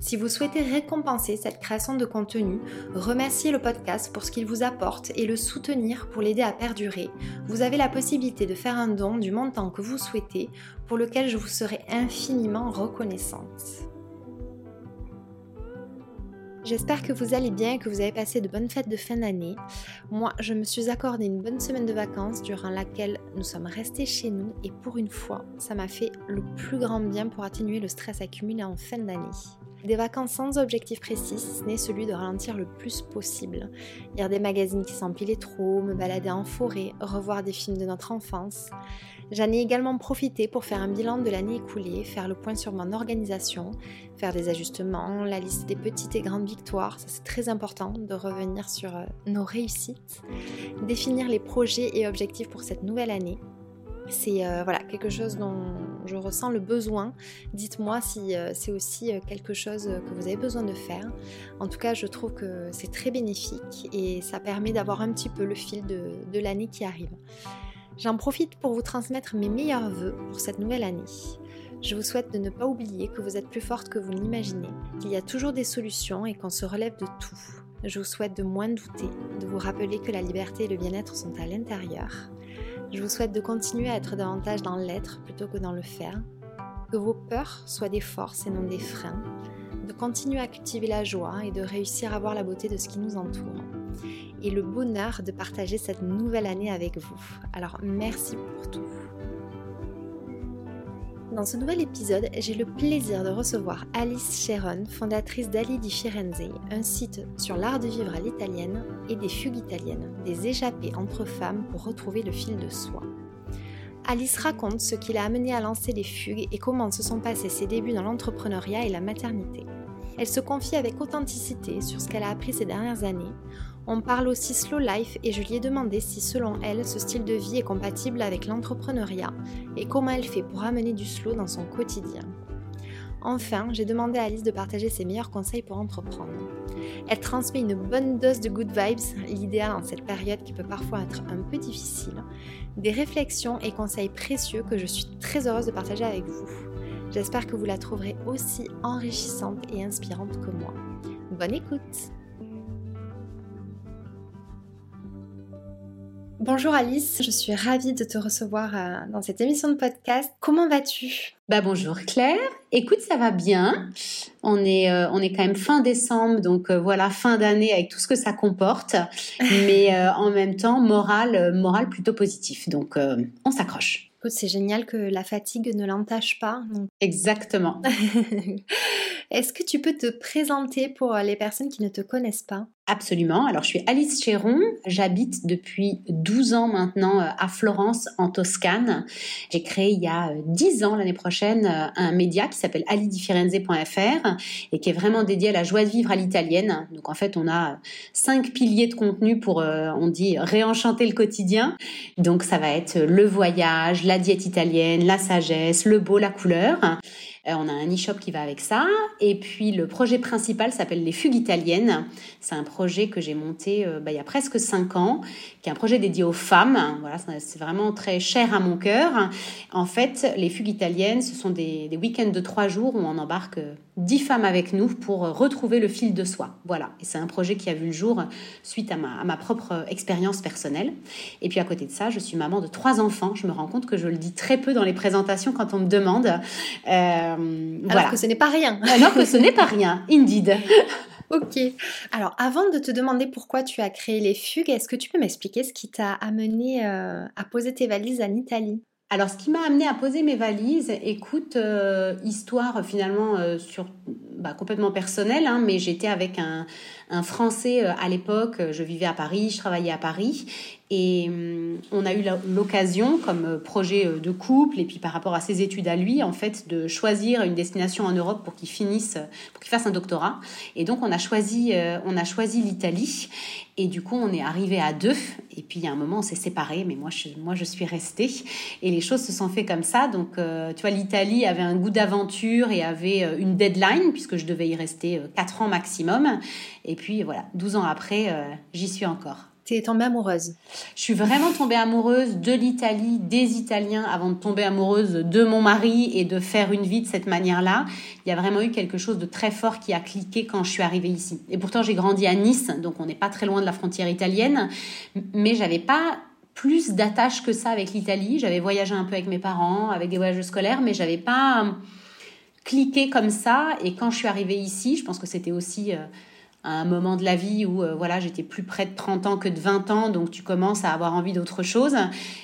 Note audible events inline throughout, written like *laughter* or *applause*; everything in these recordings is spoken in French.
Si vous souhaitez récompenser cette création de contenu, remercier le podcast pour ce qu'il vous apporte et le soutenir pour l'aider à perdurer, vous avez la possibilité de faire un don du montant que vous souhaitez pour lequel je vous serai infiniment reconnaissante. J'espère que vous allez bien et que vous avez passé de bonnes fêtes de fin d'année. Moi, je me suis accordé une bonne semaine de vacances durant laquelle nous sommes restés chez nous et pour une fois, ça m'a fait le plus grand bien pour atténuer le stress accumulé en fin d'année. Des vacances sans objectif précis, ce n'est celui de ralentir le plus possible. Lire des magazines qui s'empilaient trop, me balader en forêt, revoir des films de notre enfance. J'en ai également profité pour faire un bilan de l'année écoulée, faire le point sur mon organisation, faire des ajustements, la liste des petites et grandes victoires, ça c'est très important de revenir sur euh, nos réussites, définir les projets et objectifs pour cette nouvelle année, c'est euh, voilà quelque chose dont je ressens le besoin. Dites-moi si euh, c'est aussi euh, quelque chose que vous avez besoin de faire. En tout cas, je trouve que c'est très bénéfique et ça permet d'avoir un petit peu le fil de, de l'année qui arrive. J'en profite pour vous transmettre mes meilleurs voeux pour cette nouvelle année. Je vous souhaite de ne pas oublier que vous êtes plus forte que vous l'imaginez, qu'il y a toujours des solutions et qu'on se relève de tout. Je vous souhaite de moins douter, de vous rappeler que la liberté et le bien-être sont à l'intérieur je vous souhaite de continuer à être davantage dans l'être plutôt que dans le faire, que vos peurs soient des forces et non des freins, de continuer à cultiver la joie et de réussir à voir la beauté de ce qui nous entoure, et le bonheur de partager cette nouvelle année avec vous. Alors merci pour tout. Dans ce nouvel épisode, j'ai le plaisir de recevoir Alice Sharon, fondatrice d'Ali di Firenze, un site sur l'art de vivre à l'italienne et des fugues italiennes, des échappées entre femmes pour retrouver le fil de soi. Alice raconte ce qui l'a amené à lancer les fugues et comment se sont passés ses débuts dans l'entrepreneuriat et la maternité. Elle se confie avec authenticité sur ce qu'elle a appris ces dernières années, on parle aussi slow life et je lui ai demandé si selon elle ce style de vie est compatible avec l'entrepreneuriat et comment elle fait pour amener du slow dans son quotidien. Enfin, j'ai demandé à Alice de partager ses meilleurs conseils pour entreprendre. Elle transmet une bonne dose de good vibes, l'idéal en cette période qui peut parfois être un peu difficile, des réflexions et conseils précieux que je suis très heureuse de partager avec vous. J'espère que vous la trouverez aussi enrichissante et inspirante que moi. Bonne écoute Bonjour Alice, je suis ravie de te recevoir euh, dans cette émission de podcast. Comment vas-tu? Bah bonjour Claire. Écoute, ça va bien. On est euh, on est quand même fin décembre, donc euh, voilà fin d'année avec tout ce que ça comporte, mais *laughs* en même temps moral moral plutôt positif. Donc on s'accroche. Écoute, c'est génial que la fatigue ne l'entache pas. Exactement. *laughs* Est-ce que tu peux te présenter pour les personnes qui ne te connaissent pas? Absolument. Alors, je suis Alice Chéron. J'habite depuis 12 ans maintenant euh, à Florence, en Toscane. J'ai créé il y a 10 euh, ans, l'année prochaine, euh, un média qui s'appelle alidifirenze.fr et qui est vraiment dédié à la joie de vivre à l'italienne. Donc, en fait, on a cinq piliers de contenu pour, on dit, réenchanter le quotidien. Donc, ça va être le voyage, la diète italienne, la sagesse, le beau, la couleur. Euh, on a un e-shop qui va avec ça. Et puis le projet principal s'appelle Les Fugues Italiennes. C'est un projet que j'ai monté euh, bah, il y a presque cinq ans, qui est un projet dédié aux femmes. Voilà, c'est vraiment très cher à mon cœur. En fait, les Fugues Italiennes, ce sont des, des week-ends de trois jours où on embarque dix femmes avec nous pour retrouver le fil de soi. Voilà. Et c'est un projet qui a vu le jour suite à ma, à ma propre expérience personnelle. Et puis à côté de ça, je suis maman de trois enfants. Je me rends compte que je le dis très peu dans les présentations quand on me demande. Euh, Alors que ce n'est pas rien. *laughs* Alors que ce n'est pas rien, indeed. Ok. Alors, avant de te demander pourquoi tu as créé les fugues, est-ce que tu peux m'expliquer ce qui t'a amené euh, à poser tes valises en Italie? Alors, ce qui m'a amené à poser mes valises, écoute, euh, histoire finalement euh, sur bah, complètement personnelle, hein, mais j'étais avec un, un Français à l'époque. Je vivais à Paris, je travaillais à Paris, et hum, on a eu l'occasion, comme euh, projet euh, de couple, et puis par rapport à ses études à lui, en fait, de choisir une destination en Europe pour qu'il finisse, pour qu'il fasse un doctorat. Et donc, on a choisi, euh, on a choisi l'Italie. Et du coup, on est arrivé à deux. Et puis, il y a un moment, on s'est séparés, mais moi je, moi, je suis restée. Et les choses se sont fait comme ça. Donc, tu vois, l'Italie avait un goût d'aventure et avait une deadline, puisque je devais y rester quatre ans maximum. Et puis, voilà, 12 ans après, j'y suis encore. Tu es tombée amoureuse? Je suis vraiment tombée amoureuse de l'Italie, des Italiens, avant de tomber amoureuse de mon mari et de faire une vie de cette manière-là. Il y a vraiment eu quelque chose de très fort qui a cliqué quand je suis arrivée ici. Et pourtant, j'ai grandi à Nice, donc on n'est pas très loin de la frontière italienne, mais j'avais pas plus d'attache que ça avec l'Italie. J'avais voyagé un peu avec mes parents, avec des voyages scolaires, mais j'avais pas cliqué comme ça. Et quand je suis arrivée ici, je pense que c'était aussi euh, à un moment de la vie où euh, voilà j'étais plus près de 30 ans que de 20 ans, donc tu commences à avoir envie d'autre chose.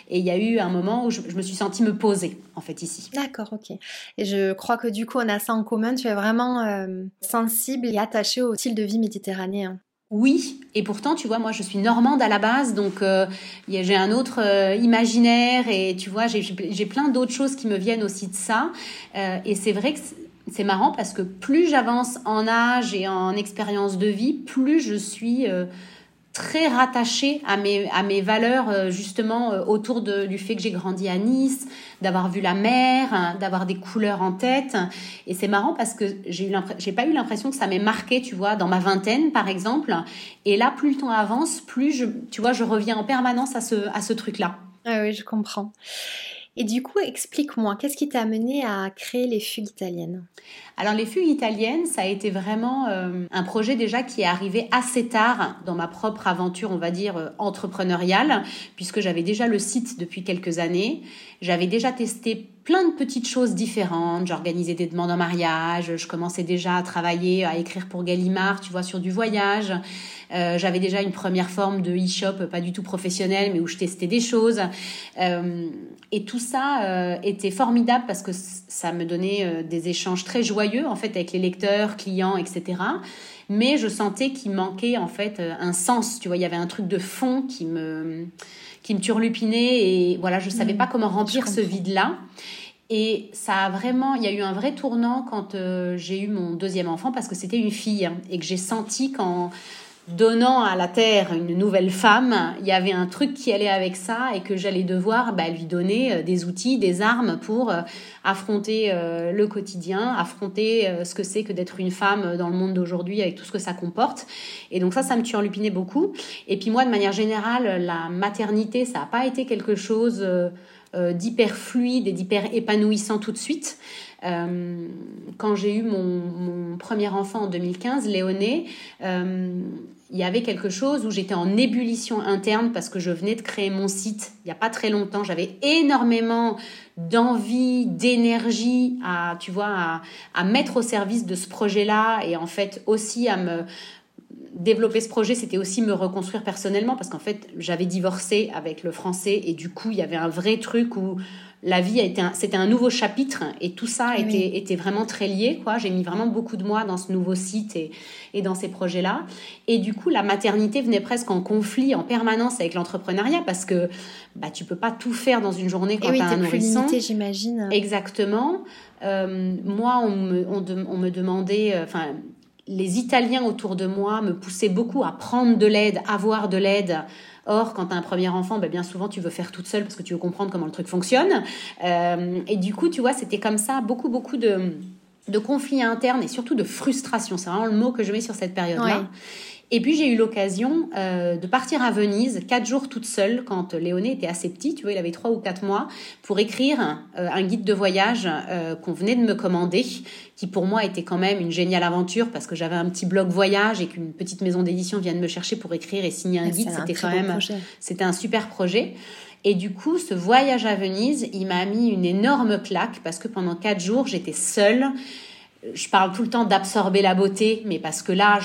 Et il y a eu un moment où je, me suis sentie me poser en fait ici. D'accord, ok. Et je crois que du coup on a ça en commun. Tu es vraiment euh, sensible et attaché au style de vie méditerranéen. Oui, et pourtant, tu vois, moi, je suis normande à la base, donc euh, j'ai un autre imaginaire, et tu vois, j'ai plein d'autres choses qui me viennent aussi de ça. et c'est vrai que c'est marrant parce que plus j'avance en âge et en expérience de vie, plus je suis euh, très rattachée à mes, à mes valeurs euh, justement euh, autour de, du fait que j'ai grandi à Nice, d'avoir vu la mer, hein, d'avoir des couleurs en tête. Et c'est marrant parce que j'ai eu pas eu l'impression que ça m'ait marqué, tu vois, dans ma vingtaine par exemple. Et là, plus le temps avance, plus je, tu vois, je reviens en permanence à ce, à ce truc-là. Ah oui, je comprends. Et du coup, explique-moi, qu'est-ce qui t'a amené à créer les fugues italiennes? Alors les fugues italiennes, ça a été vraiment euh, un projet déjà qui est arrivé assez tard dans ma propre aventure, on va dire, euh, entrepreneuriale, puisque j'avais déjà le site depuis quelques années. J'avais déjà testé plein de petites choses différentes. J'organisais des demandes en mariage, je commençais déjà à travailler, à écrire pour Gallimard, tu vois, sur du voyage. Euh, j'avais déjà une première forme de e-shop, pas du tout professionnelle, mais où je testais des choses. Euh, et tout ça euh, était formidable parce que ça me donnait des échanges très joyeux, en fait, avec les lecteurs, clients, etc. Mais je sentais qu'il manquait, en fait, un sens. Tu vois, il y avait un truc de fond qui me qui me turlupinait et voilà, je savais mmh. pas comment remplir ce vide-là. Et ça a vraiment, il y a eu un vrai tournant quand j'ai eu mon deuxième enfant parce que c'était une fille et que j'ai senti quand donnant à la terre une nouvelle femme, il y avait un truc qui allait avec ça et que j'allais devoir bah, lui donner euh, des outils, des armes pour euh, affronter euh, le quotidien, affronter ce que c'est que d'être une femme dans le monde d'aujourd'hui avec tout ce que ça comporte. Et donc ça, ça me turlupinait beaucoup. Et puis moi, de manière générale, la maternité, ça n'a pas été quelque chose d'hyper fluide et d'hyper épanouissant tout de suite. Euh, quand j'ai eu mon, premier enfant en 2015, Léoné, euh, il y avait quelque chose où j'étais en ébullition interne parce que je venais de créer mon site il n'y a pas très longtemps. J'avais énormément d'envie, d'énergie à, tu vois, à, mettre au service de ce projet-là et en fait aussi à me développer ce projet, c'était aussi me reconstruire personnellement parce qu'en fait, j'avais divorcé avec le français et du coup, il y avait un vrai truc où la vie a été c'était un nouveau chapitre et tout ça était, était vraiment très lié quoi. J'ai mis vraiment beaucoup de mois dans ce nouveau site et, et dans ces projets là et du coup la maternité venait presque en conflit en permanence avec l'entrepreneuriat parce que bah tu peux pas tout faire dans une journée quand tu as un nourrisson. j'imagine. Exactement. Euh, moi on me, on, on me demandait euh, enfin les Italiens autour de moi me poussaient beaucoup à prendre de l'aide, avoir de l'aide. Or, quand tu as un premier enfant, ben, bien souvent, tu veux faire toute seule parce que tu veux comprendre comment le truc fonctionne. Euh, et du coup, tu vois, c'était comme ça, beaucoup, beaucoup de, de conflits internes et surtout de frustration. C'est vraiment le mot que je mets sur cette période-là. Et puis j'ai eu l'occasion euh, de partir à Venise quatre jours toute seule quand Léoné était assez petit, tu vois, il avait trois ou quatre mois, pour écrire euh, un guide de voyage euh, qu'on venait de me commander, qui pour moi était quand même une géniale aventure parce que j'avais un petit blog voyage et qu'une petite maison d'édition vient de me chercher pour écrire et signer un guide, c'était quand même, c'était un super projet. Et du coup, ce voyage à Venise, il m'a mis une énorme claque parce que pendant quatre jours, j'étais seule je parle tout le temps d'absorber la beauté, mais parce que là,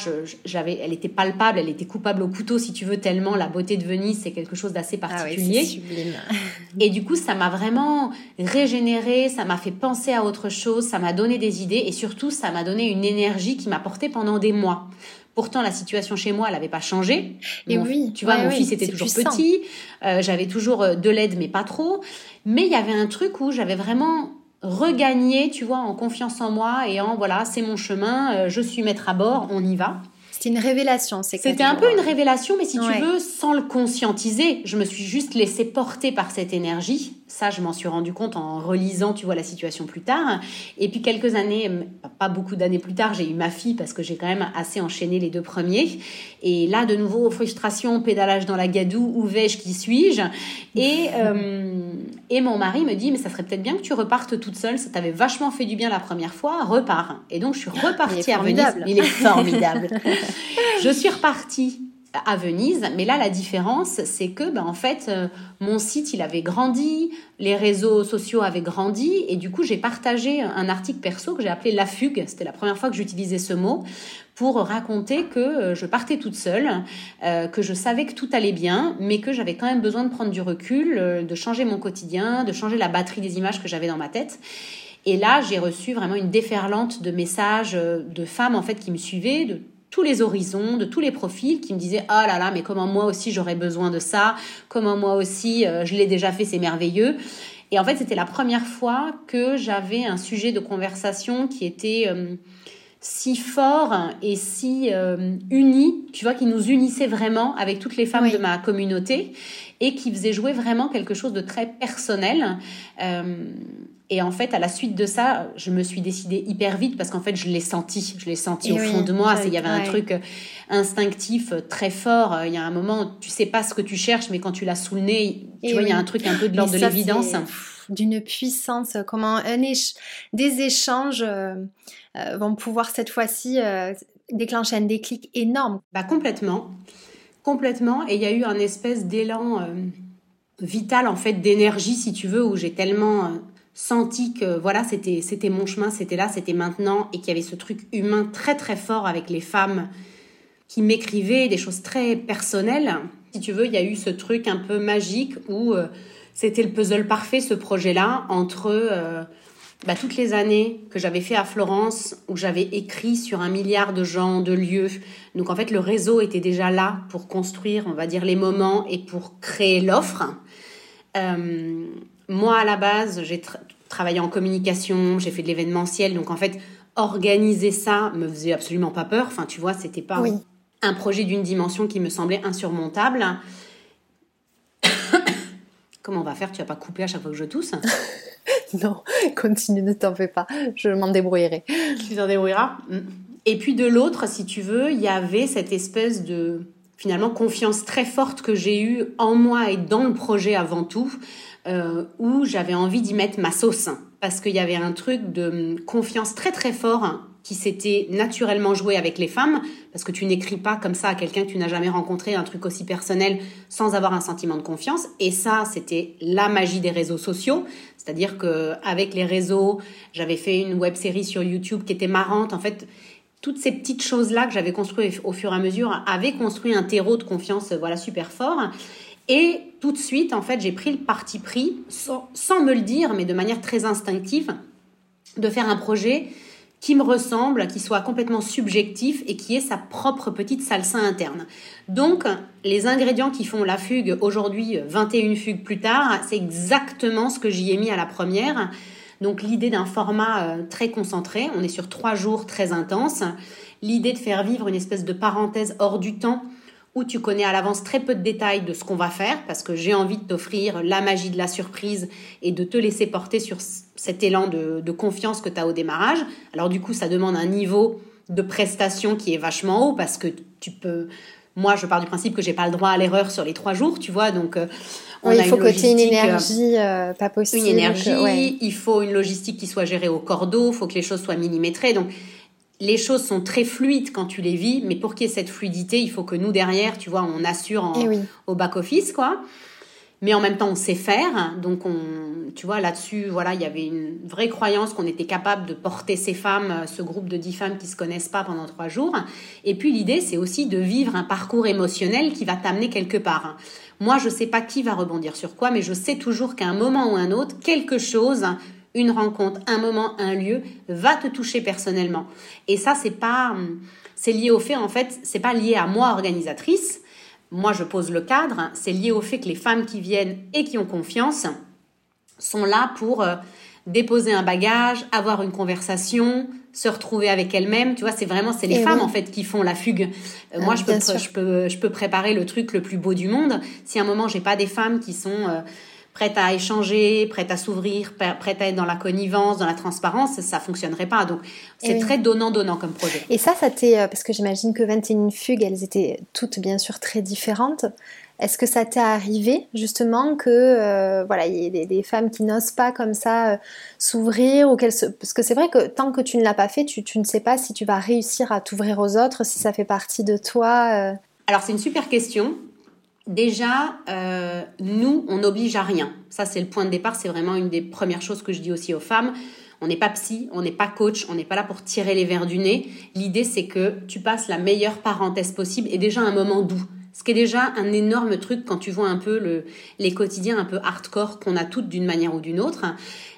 j'avais, elle était palpable, elle était coupable au couteau, si tu veux, tellement la beauté de Venise, c'est quelque chose d'assez ah particulier. *laughs* et du coup, ça m'a vraiment régénéré, ça m'a fait penser à autre chose, ça m'a donné des idées, et surtout, ça m'a donné une énergie qui m'a porté pendant des mois. Pourtant, la situation chez moi, elle n'avait pas changé. Et oui, tu vois, mon fils était toujours petit, euh, j'avais toujours euh, de l'aide, mais pas trop. Mais il y avait un truc où j'avais vraiment regagner, tu vois, en confiance en moi et en voilà, c'est mon chemin, euh, je suis maître à bord, on y va. C'était une révélation, c'est C'était un peu une révélation, mais si tu veux, sans le conscientiser, je me suis juste laissée porter par cette énergie ça, je m'en suis rendu compte en relisant, tu vois, la situation plus tard. Et puis quelques années, pas beaucoup d'années plus tard, j'ai eu ma fille parce que j'ai quand même assez enchaîné les deux premiers. Et là, de nouveau, frustration, pédalage dans la gadoue, où vais-je, qui suis-je? Et, euh, et mon mari me dit, mais ça serait peut-être bien que tu repartes toute seule, ça t'avait vachement fait du bien la première fois, repars. Et donc, je suis repartie à Venise. Il est formidable. *laughs* je suis repartie à Venise. Mais là, la différence, c'est que, ben, en fait, euh, mon site, il avait grandi, les réseaux sociaux avaient grandi, et du coup, j'ai partagé un article perso que j'ai appelé La Fugue. C'était la première fois que j'utilisais ce mot pour raconter que euh, je partais toute seule, euh, que je savais que tout allait bien, mais que j'avais quand même besoin de prendre du recul, de changer mon quotidien, de changer la batterie des images que j'avais dans ma tête. Et là, j'ai reçu vraiment une déferlante de messages de femmes en fait qui me suivaient, de les horizons, de tous les profils qui me disaient oh là là mais comment moi aussi j'aurais besoin de ça, comment moi aussi euh, je l'ai déjà fait c'est merveilleux. Et en fait c'était la première fois que j'avais un sujet de conversation qui était euh, si fort et si euh, uni, tu vois, qui nous unissait vraiment avec toutes les femmes de ma communauté et qui faisait jouer vraiment quelque chose de très personnel. Et en fait, à la suite de ça, je me suis décidée hyper vite parce qu'en fait, je l'ai senti. Je l'ai senti au fond de moi. Il y avait un truc euh, instinctif euh, très fort. Euh, il y a un moment, tu sais pas ce que tu cherches, mais quand tu l'as sous le nez, tu vois, il y a un truc un peu de l'ordre de l'évidence. D'une puissance, comment un des échanges vont pouvoir cette fois-ci déclencher un déclic énorme. Bah complètement, complètement. Et il y a eu un espèce d'élan vital en fait d'énergie, si tu veux, où j'ai tellement senti que voilà, c'était c'était mon chemin, c'était là, c'était maintenant et qu'il y avait ce truc humain très très fort avec les femmes qui m'écrivaient des choses très personnelles. Si tu veux, il y a eu ce truc un peu magique où euh, c'était le puzzle parfait ce projet-là entre euh, bah, toutes les années que j'avais fait à Florence où j'avais écrit sur un milliard de gens, de lieux. Donc en fait, le réseau était déjà là pour construire, on va dire, les moments et pour créer l'offre. Euh, moi, à la base, j'ai travaillé en communication, j'ai fait de l'événementiel, donc en fait, organiser ça me faisait absolument pas peur. Enfin, tu vois, c'était pas un projet d'une dimension qui me semblait insurmontable. Comment on va faire? Tu vas pas couper à chaque fois que je tousse? *laughs* Non, continue, ne t'en fais pas. Je m'en débrouillerai. Tu t'en débrouilleras? Mm. Et puis de l'autre, si tu veux, il y avait cette espèce de finalement confiance très forte que j'ai eue en moi et dans le projet avant tout, euh, où j'avais envie d'y mettre ma sauce. Parce qu'il y avait un truc de confiance très très fort qui s'était naturellement joué avec les femmes, parce que tu n'écris pas comme ça à quelqu'un que tu n'as jamais rencontré, un truc aussi personnel, sans avoir un sentiment de confiance. Et ça, c'était la magie des réseaux sociaux. C'est-à-dire que avec les réseaux, j'avais fait une web série sur YouTube qui était marrante. En fait, toutes ces petites choses-là que j'avais construites au fur et à mesure avaient construit un terreau de confiance voilà super fort. Et tout de suite, en fait, j'ai pris le parti pris, sans, sans, me le dire, mais de manière très instinctive, de faire un projet qui me ressemble, qui soit complètement subjectif et qui ait sa propre petite salsa interne. Donc, les ingrédients qui font la fugue aujourd'hui, 21 fugues plus tard, c'est exactement ce que j'y ai mis à la première. Donc l'idée d'un format euh, très concentré, on est sur trois jours très intenses. L'idée de faire vivre une espèce de parenthèse hors du temps où tu connais à l'avance très peu de détails de ce qu'on va faire parce que j'ai envie de t'offrir la magie de la surprise et de te laisser porter sur cet élan de, confiance que tu as au démarrage. Alors du coup, ça demande un niveau de prestation qui est vachement haut parce que tu peux. Moi, je pars du principe que j'ai pas le droit à l'erreur sur les trois jours, tu vois. Donc, euh, on il faut une énergie pas possible. Une énergie. Il faut une logistique qui soit gérée au cordeau. Il faut que les choses soient millimétrées. Donc, les choses sont très fluides quand tu les vis, mais pour qu'il y ait cette fluidité, il faut que nous derrière, tu vois, on assure eh au back office, quoi. Mais en même temps, on sait faire, donc on, tu vois, là-dessus, voilà, il y avait une vraie croyance qu'on était capable de porter ces femmes, ce groupe de dix femmes qui se connaissent pas pendant trois jours. Et puis l'idée, c'est aussi de vivre un parcours émotionnel qui va t'amener quelque part. Moi, je sais pas qui va rebondir sur quoi, mais je sais toujours qu'à un moment ou un autre, quelque chose une rencontre, un moment, un lieu va te toucher personnellement. Et ça, c'est pas, c'est lié au fait, en fait, c'est pas lié à moi, organisatrice. Moi, je pose le cadre. C'est lié au fait que les femmes qui viennent et qui ont confiance sont là pour euh, déposer un bagage, avoir une conversation, se retrouver avec elles-mêmes. Tu vois, c'est vraiment, c'est les femmes, en fait, qui font la fugue. Euh, moi, ah, je peux, je peux, je peux préparer le truc le plus beau du monde. Si à un moment, j'ai pas des femmes qui sont, euh, prête à échanger, prête à s'ouvrir, prête à être dans la connivence, dans la transparence, ça fonctionnerait pas. Donc c'est très donnant-donnant comme projet. Et ça, ça t'est euh, parce que j'imagine que 21 fugues, elles étaient toutes bien sûr très différentes. Est-ce que ça t'est arrivé justement que euh, voilà, il y ait des, femmes qui n'osent pas comme ça euh, s'ouvrir ou qu'elles parce que c'est vrai que tant que tu ne l'as pas fait, tu, tu, ne sais pas si tu vas réussir à t'ouvrir aux autres, si ça fait partie de toi. Alors c'est une super question. Déjà, euh, nous, on n'oblige à rien. Ça, c'est le point de départ. C'est vraiment une des premières choses que je dis aussi aux femmes. On n'est pas psy, on n'est pas coach, on n'est pas là pour tirer les verres du nez. L'idée, c'est que tu passes la meilleure parenthèse possible et déjà un moment doux. Ce qui est déjà un énorme truc quand tu vois un peu le, les quotidiens un peu hardcore qu'on a toutes d'une manière ou d'une autre.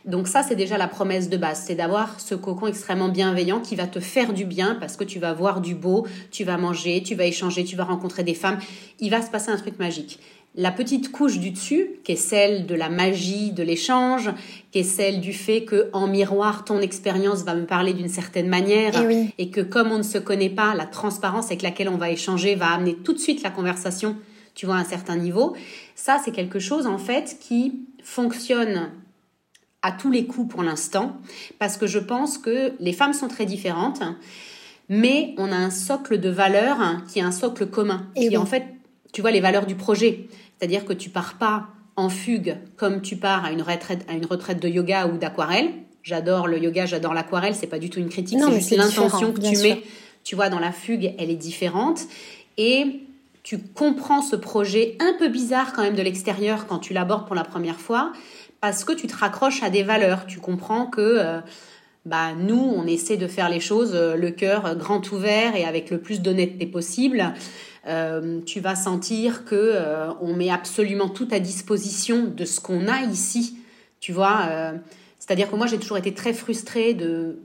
Donc ça, c'est déjà la promesse de base, c'est d'avoir ce cocon extrêmement bienveillant qui va te faire du bien parce que tu vas voir du beau, tu vas manger, tu vas échanger, tu vas rencontrer des femmes. Il va se passer un truc magique la petite couche du dessus, qui est celle de la magie de l'échange, qui est celle du fait que en miroir ton expérience va me parler d'une certaine manière et, et, que comme on ne se connaît pas, la transparence avec laquelle on va échanger va amener tout de suite la conversation, tu vois, à un certain niveau. Ça, c'est quelque chose en fait qui fonctionne à tous les coups pour l'instant, parce que je pense que les femmes sont très différentes, mais on a un socle de valeurs qui est un socle commun, et qui en fait tu vois les valeurs du projet. C'est-à-dire que tu pars pas en fugue comme tu pars à une retraite, à une retraite de yoga ou d'aquarelle. J'adore le yoga, j'adore l'aquarelle, c'est pas du tout une critique, c'est juste l'intention que tu mets. Tu vois, dans la fugue, elle est différente. Et tu comprends ce projet un peu bizarre quand même de l'extérieur quand tu l'abordes pour la première fois, parce que tu te raccroches à des valeurs. Tu comprends que euh, bah, nous, on essaie de faire les choses euh, le cœur grand ouvert et avec le plus d'honnêteté possible. Euh, tu vas sentir que euh, on met absolument tout à disposition de ce qu'on a ici. Tu vois, c'est-à-dire que moi j'ai toujours été très frustrée de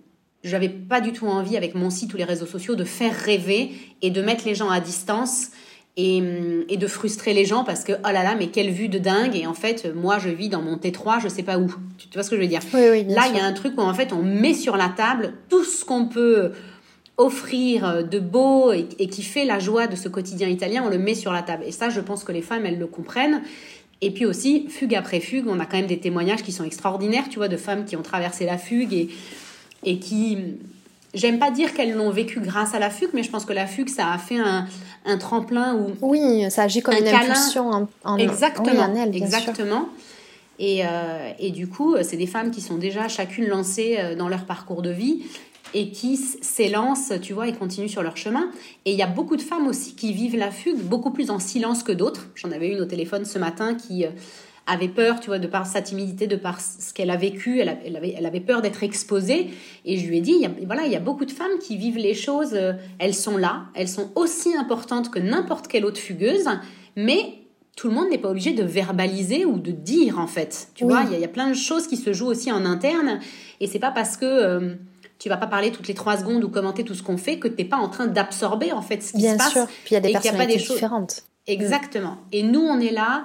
j'avais pas du tout envie avec mon site ou les réseaux sociaux de faire rêver et de mettre les gens à distance et, et, de frustrer les gens parce que oh là là mais quelle vue de dingue. Et en fait moi je vis dans mon T3 je sais pas où. Tu, vois ce que je veux dire? Là il y a un truc où en fait on met sur la table tout ce qu'on peut offrir euh, de beau et, qui fait la joie de ce quotidien italien, on le met sur la table. Et ça, je pense que les femmes, elles le comprennent. Et puis aussi, fugue après fugue, on a quand même des témoignages qui sont extraordinaires, tu vois, de femmes qui ont traversé la fugue et, et qui... J'aime pas dire qu'elles l'ont vécu grâce à la fugue, mais je pense que la fugue, ça a fait un, un tremplin ou... Oui, ça agit comme une impulsion en, Exactement, exactement. Et, euh, et, du coup, c'est des femmes qui sont déjà chacune lancées euh, dans leur parcours de vie et qui s'élancent, tu vois, et continuent sur leur chemin. Et il y a beaucoup de femmes aussi qui vivent la fugue beaucoup plus en silence que d'autres. J'en avais une au téléphone ce matin qui euh, avait peur, tu vois, de par sa timidité, de par ce qu'elle a vécu, elle, avait, elle avait peur d'être exposée. Et je lui ai dit, il y a, voilà, il y a beaucoup de femmes qui vivent les choses, euh, elles sont là, elles sont aussi importantes que n'importe quelle autre fugueuse, mais tout le monde n'est pas obligé de verbaliser ou de dire, en fait. Tu vois, il y, a, plein de choses qui se jouent aussi en interne. Et c'est pas parce que... Euh, tu vas pas parler toutes les trois secondes ou commenter tout ce qu'on fait que tu n'es pas en train d'absorber en fait ce qui Bien se passe. Sûr. Puis il y a des personnalités différentes. Exactement. Et nous, on est là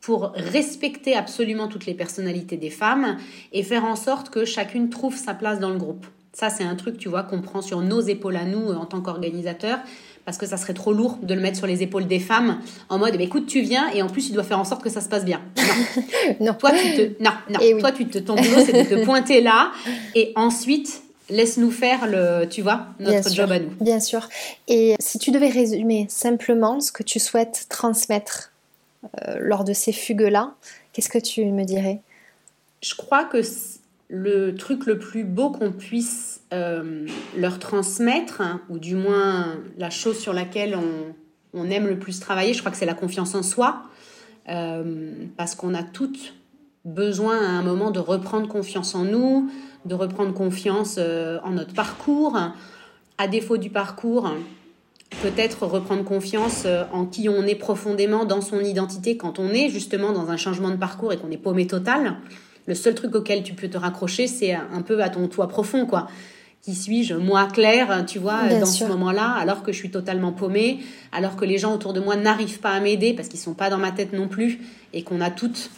pour respecter absolument toutes les personnalités des femmes et faire en sorte que chacune trouve sa place dans le groupe. Ça, c'est un truc, tu vois, qu'on prend sur nos épaules à nous en tant qu'organisateurs parce que ça serait trop lourd de le mettre sur les épaules des femmes en mode bah, écoute tu viens et en plus tu dois faire en sorte que ça se passe bien non, *laughs* non. toi tu te non non toi tu te ton boulot c'est de te pointer là et ensuite laisse-nous faire le, tu vois, notre job à nous. Bien sûr. Et si tu devais résumer simplement ce que tu souhaites transmettre euh, lors de ces fugues-là, qu'est-ce que tu me dirais? Je crois que le truc le plus beau qu'on puisse euh, leur transmettre, ou du moins la chose sur laquelle on, on aime le plus travailler, je crois que c'est la confiance en soi, euh, parce qu'on a toutes besoin à un moment de reprendre confiance en nous, de reprendre confiance euh, en notre parcours. À défaut du parcours, peut-être reprendre confiance euh, en qui on est profondément dans son identité quand on est justement dans un changement de parcours et qu'on est paumé total. Le seul truc auquel tu peux te raccrocher, c'est un peu à ton toit profond, quoi. Qui suis-je, moi, Claire, tu vois, dans ce moment-là, alors que je suis totalement paumée, alors que les gens autour de moi n'arrivent pas à m'aider parce qu'ils sont pas dans ma tête non plus, et qu'on a toutes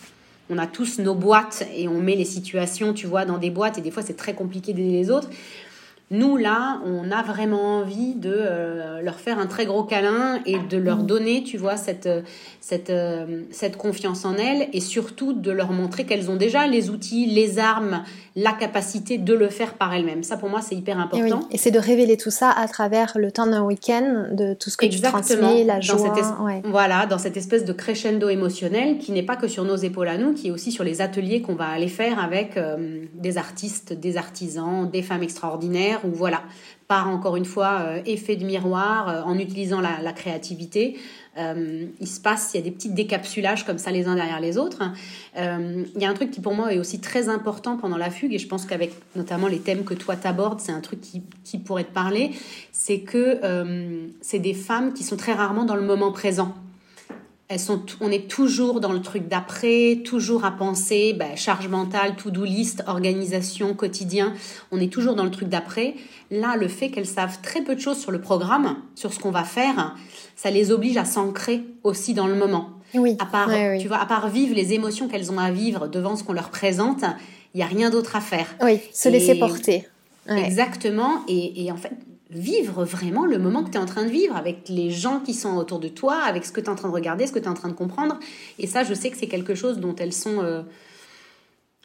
on a tous nos boîtes et on met les situations, tu vois, dans des boîtes et des fois c'est très compliqué d'aider les autres. Nous, là, on a vraiment envie de euh, leur faire un très gros câlin et de leur donner, tu vois, cette, euh, cette confiance en elles et surtout de leur montrer qu'elles ont déjà les outils, les armes, la capacité de le faire par elles-mêmes. Ça, pour moi, c'est hyper important. Et, c'est de révéler tout ça à travers le temps d'un week-end, de tout ce que tu transmets, la joie. Voilà, dans cette espèce de crescendo émotionnel qui n'est pas que sur nos épaules à nous, qui est aussi sur les ateliers qu'on va aller faire avec euh, des artistes, des artisans, des femmes extraordinaires ou voilà, par encore une fois euh, effet de miroir euh, en utilisant la, créativité. Euh, il se passe, il y a des petits décapsulages comme ça les uns derrière les autres. il y a un truc qui pour moi est aussi très important pendant la fugue et je pense qu'avec notamment les thèmes que toi t'abordes, c'est un truc qui, qui, pourrait te parler, c'est que c'est des femmes qui sont très rarement dans le moment présent sont, on est toujours dans le truc d'après, toujours à penser, ben, charge mentale, to-do list, organisation, quotidien. On est toujours dans le truc d'après. Là, le fait qu'elles savent très peu de choses sur le programme, sur ce qu'on va faire, ça les oblige à s'ancrer aussi dans le moment. Oui. À part, tu vois, à part vivre les émotions qu'elles ont à vivre devant ce qu'on leur présente, il y a rien d'autre à faire. Oui, se laisser porter. Exactement. Et, et en fait, vivre vraiment le moment que tu es en train de vivre avec les gens qui sont autour de toi, avec ce que tu es en train de regarder, ce que tu es en train de comprendre. Et ça, je sais que c'est quelque chose dont elles sont... Euh,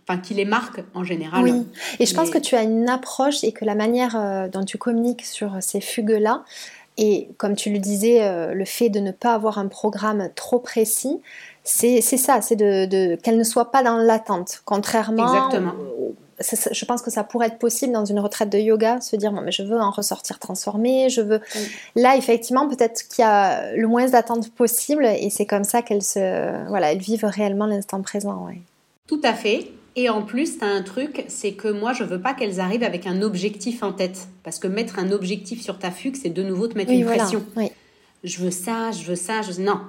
enfin, qui les marque en général. Oui, et je pense que tu as une approche et que la manière euh, dont tu communiques sur ces fugues-là, et comme tu le disais, euh, le fait de ne pas avoir un programme trop précis, c'est ça, c'est de, de qu'elle ne soit pas dans l'attente, contrairement Exactement je pense que ça pourrait être possible dans une retraite de yoga, se dire mais je veux en ressortir transformé, je veux. Là, effectivement, peut-être qu'il y a le moins d'attentes possible et c'est comme ça qu'elles se, voilà, elles vivent réellement l'instant présent. Ouais. Tout à fait. Et en plus, tu as un truc, c'est que moi, je veux pas qu'elles arrivent avec un objectif en tête. Parce que mettre un objectif sur ta fugue, c'est de nouveau te mettre une pression. Je veux ça, je veux ça, je... Non.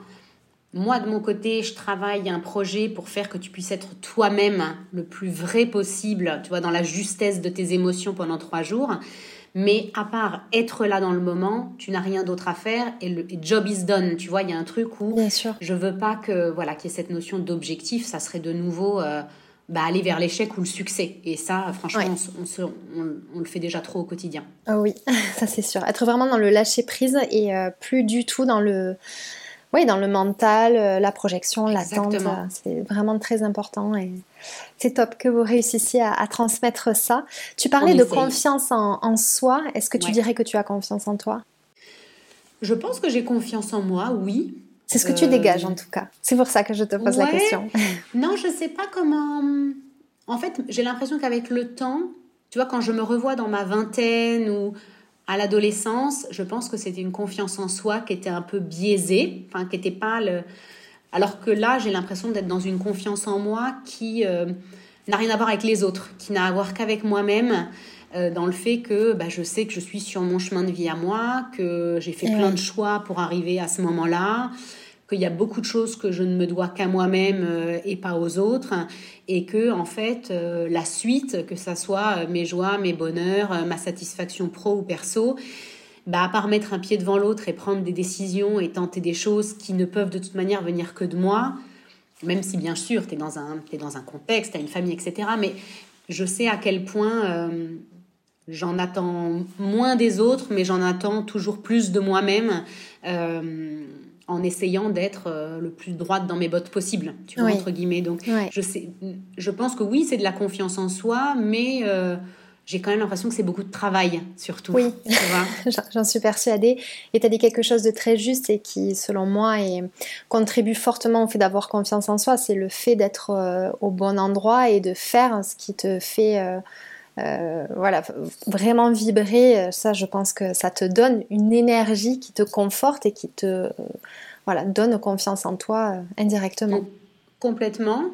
Moi, de mon côté, je travaille un projet pour faire que tu puisses être toi-même le plus vrai possible, tu vois, dans la justesse de tes émotions pendant trois jours. Mais à part être là dans le moment, tu n'as rien d'autre à faire et le job is done. Tu vois, il y a un truc où Bien sûr. je veux pas que voilà qu'il y ait cette notion d'objectif. Ça serait de nouveau euh, bah, aller vers l'échec ou le succès. Et ça, franchement, on, le fait déjà trop au quotidien. Ah oui, *laughs* ça c'est sûr. Être vraiment dans le lâcher prise et euh, plus du tout dans le oui, dans le mental, euh, la projection, l'attente, euh, c'est vraiment très important et c'est top que vous réussissiez à, transmettre ça. Tu parlais de confiance en, soi. Est-ce que tu dirais que tu as confiance en toi? Je pense que j'ai confiance en moi, oui. C'est ce que tu euh, dégages en tout cas. C'est pour ça que je te pose la question. *laughs* non, je ne sais pas comment. En fait, j'ai l'impression qu'avec le temps, tu vois, quand je me revois dans ma vingtaine ou à l'adolescence, je pense que c'était une confiance en soi qui était un peu biaisée, enfin qui n'était pas le. Alors que là, j'ai l'impression d'être dans une confiance en moi qui euh, n'a rien à voir avec les autres, qui n'a à voir qu'avec moi-même, euh, dans le fait que bah, je sais que je suis sur mon chemin de vie à moi, que j'ai fait plein de choix pour arriver à ce moment-là, qu'il y a beaucoup de choses que je ne me dois qu'à moi-même euh, et pas aux autres, et que en fait euh, la suite, que ça soit euh, mes joies, mes bonheurs, ma satisfaction pro ou perso, bah, à part mettre un pied devant l'autre et prendre des décisions et tenter des choses qui ne peuvent de toute manière venir que de moi, même si bien sûr tu es dans un es dans un contexte, tu as une famille, etc. Mais je sais à quel point j'en attends moins des autres, mais j'en attends toujours plus de moi-même en essayant d'être euh, le plus droite dans mes bottes possible, tu vois, entre guillemets. Donc, je, sais, je pense que oui, c'est de la confiance en soi, mais euh, j'ai quand même l'impression que c'est beaucoup de travail, surtout. Oui, *laughs* j'en suis persuadée. Et tu as dit quelque chose de très juste et qui, selon moi, est, contribue fortement au fait d'avoir confiance en soi. C'est le fait d'être euh, au bon endroit et de faire ce qui te fait euh, euh, voilà, vraiment vibrer. Ça, je pense que ça te donne une énergie qui te conforte et qui te voilà, donne confiance en toi indirectement. Complètement.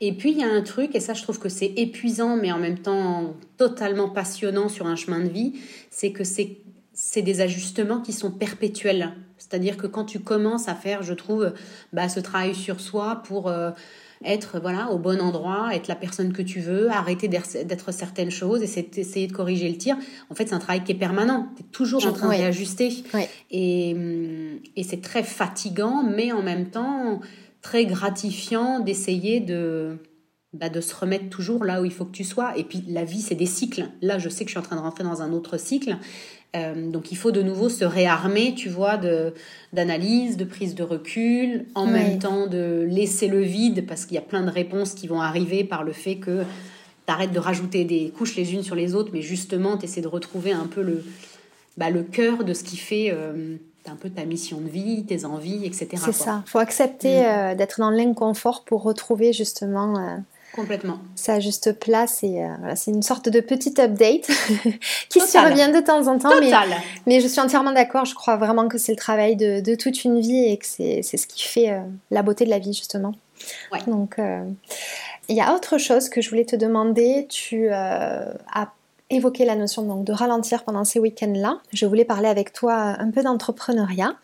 Et puis il y a un truc, et ça je trouve que c'est épuisant, mais en même temps totalement passionnant sur un chemin de vie, c'est que c'est c'est des ajustements qui sont perpétuels. C'est-à-dire que quand tu commences à faire, je trouve, bah, ce travail sur soi pour euh, être voilà au bon endroit, être la personne que tu veux, arrêter d'être certaines choses et essayer de corriger le tir. En fait, c'est un travail qui est permanent. Tu es toujours en train de réajuster. Et, et c'est très fatigant, mais en même temps, très gratifiant d'essayer de, bah, de se remettre toujours là où il faut que tu sois. Et puis la vie, c'est des cycles. Là, je sais que je suis en train de rentrer dans un autre cycle. Euh, donc il faut de nouveau se réarmer, tu vois, d'analyse, de prise de recul, en même temps de laisser le vide, parce qu'il y a plein de réponses qui vont arriver par le fait que tu arrêtes de rajouter des couches les unes sur les autres, mais justement, tu essaies de retrouver un peu le, bah, le cœur de ce qui fait... Euh, un peu ta mission de vie, tes envies, etc. C'est ça. Il faut accepter mm. euh, d'être dans l'inconfort pour retrouver justement complètement sa juste place. Et euh, c'est une sorte de petite update *laughs* qui survient de temps en temps. Mais, mais, je suis entièrement d'accord. Je crois vraiment que c'est le travail de, toute une vie et que c'est ce qui fait la beauté de la vie justement. Donc il y a autre chose que je voulais te demander. Tu as évoquer la notion donc, de ralentir pendant ces week-ends-là. Je voulais parler avec toi un peu d'entrepreneuriat,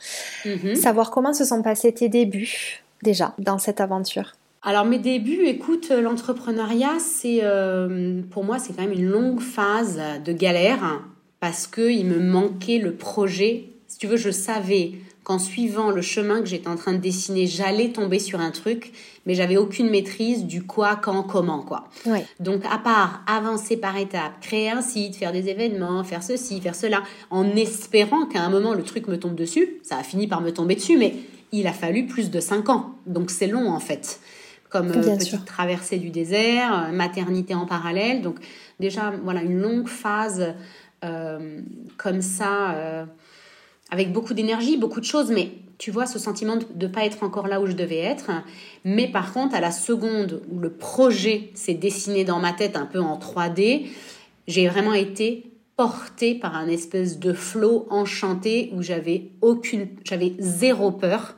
mhm. savoir comment se sont passés tes débuts déjà dans cette aventure. Alors mes débuts, écoute, l'entrepreneuriat, c'est euh, pour moi c'est quand même une longue phase de galère parce que il me manquait le projet. Si tu veux, je savais qu'en suivant le chemin que j'étais en train de dessiner, j'allais tomber sur un truc, mais j'avais aucune maîtrise du quoi, quand, comment, quoi. Donc, à part avancer par étapes, créer un site, faire des événements, faire ceci, faire cela, en espérant qu'à un moment le truc me tombe dessus, ça a fini par me tomber dessus, mais il a fallu plus de cinq ans. Donc, c'est long en fait. Comme euh, petite traversée du désert, euh, maternité en parallèle. Donc, déjà, voilà, une longue phase euh, comme ça avec beaucoup d'énergie, beaucoup de choses, mais tu vois, ce sentiment de ne pas être encore là où je devais être. Mais par contre, à la seconde où le projet s'est dessiné dans ma tête un peu en 3D, j'ai vraiment été portée par un espèce de flot enchanté où j'avais aucune, j'avais zéro peur.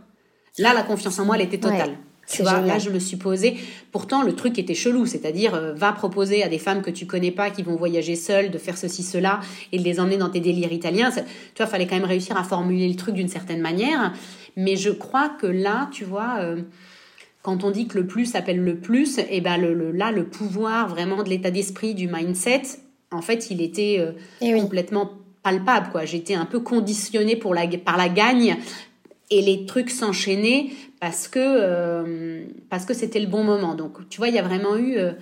Là, la confiance en moi, elle était totale. Tu vois, là, je me suis posée. Pourtant, le truc était chelou, c'est-à-dire, euh, va proposer à des femmes que tu connais pas, qui vont voyager seules, de faire ceci, cela, et de les emmener dans tes délires italiens. tu vois, fallait quand même réussir à formuler le truc d'une certaine manière. Mais je crois que là, tu vois, euh, quand on dit que le plus s'appelle le plus, et eh ben le, là, le pouvoir vraiment de l'état d'esprit, du mindset, en fait, il était euh, eh complètement palpable, quoi. J'étais un peu conditionnée pour la, par la gagne et les trucs s'enchaînaient parce que euh, parce que c'était le bon moment. Donc tu vois, il y a vraiment eu euh,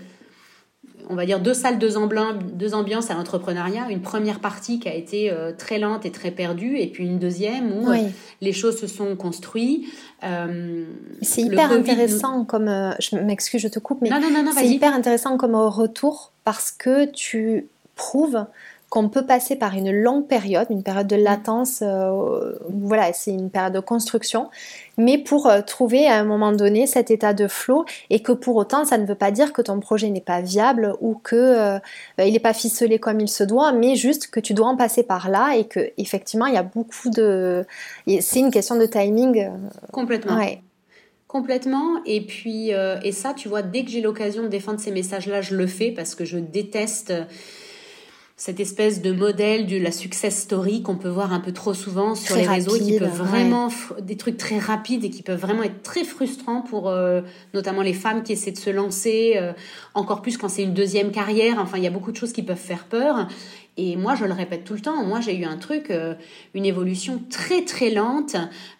on va dire deux salles, deux, ambiances à l'entrepreneuriat. Une première partie qui a été euh, très lente et très perdue, et puis une deuxième où les choses se sont construites. c'est hyper intéressant comme, je m'excuse, je te coupe, mais c'est hyper intéressant comme retour parce que tu prouves qu'on peut passer par une longue période, une période de latence, euh, voilà, c'est une période de construction, mais pour euh, trouver à un moment donné cet état de flow et que pour autant ça ne veut pas dire que ton projet n'est pas viable ou que euh, il n'est pas ficelé comme il se doit, mais juste que tu dois en passer par là et que effectivement il y a beaucoup de, c'est une question de timing. Complètement. Complètement. Et puis, et ça, tu vois, dès que j'ai l'occasion de défendre ces messages-là, je le fais parce que je déteste cette espèce de modèle de la success story qu'on peut voir un peu trop souvent sur les réseaux qui peuvent vraiment des trucs très rapides et qui peuvent vraiment être très frustrants pour euh, notamment les femmes qui essaient de se lancer euh, encore plus quand c'est une deuxième carrière. Enfin il y a beaucoup de choses qui peuvent faire peur et moi, je le répète tout le temps, moi j'ai eu un truc, euh, une évolution très très lente.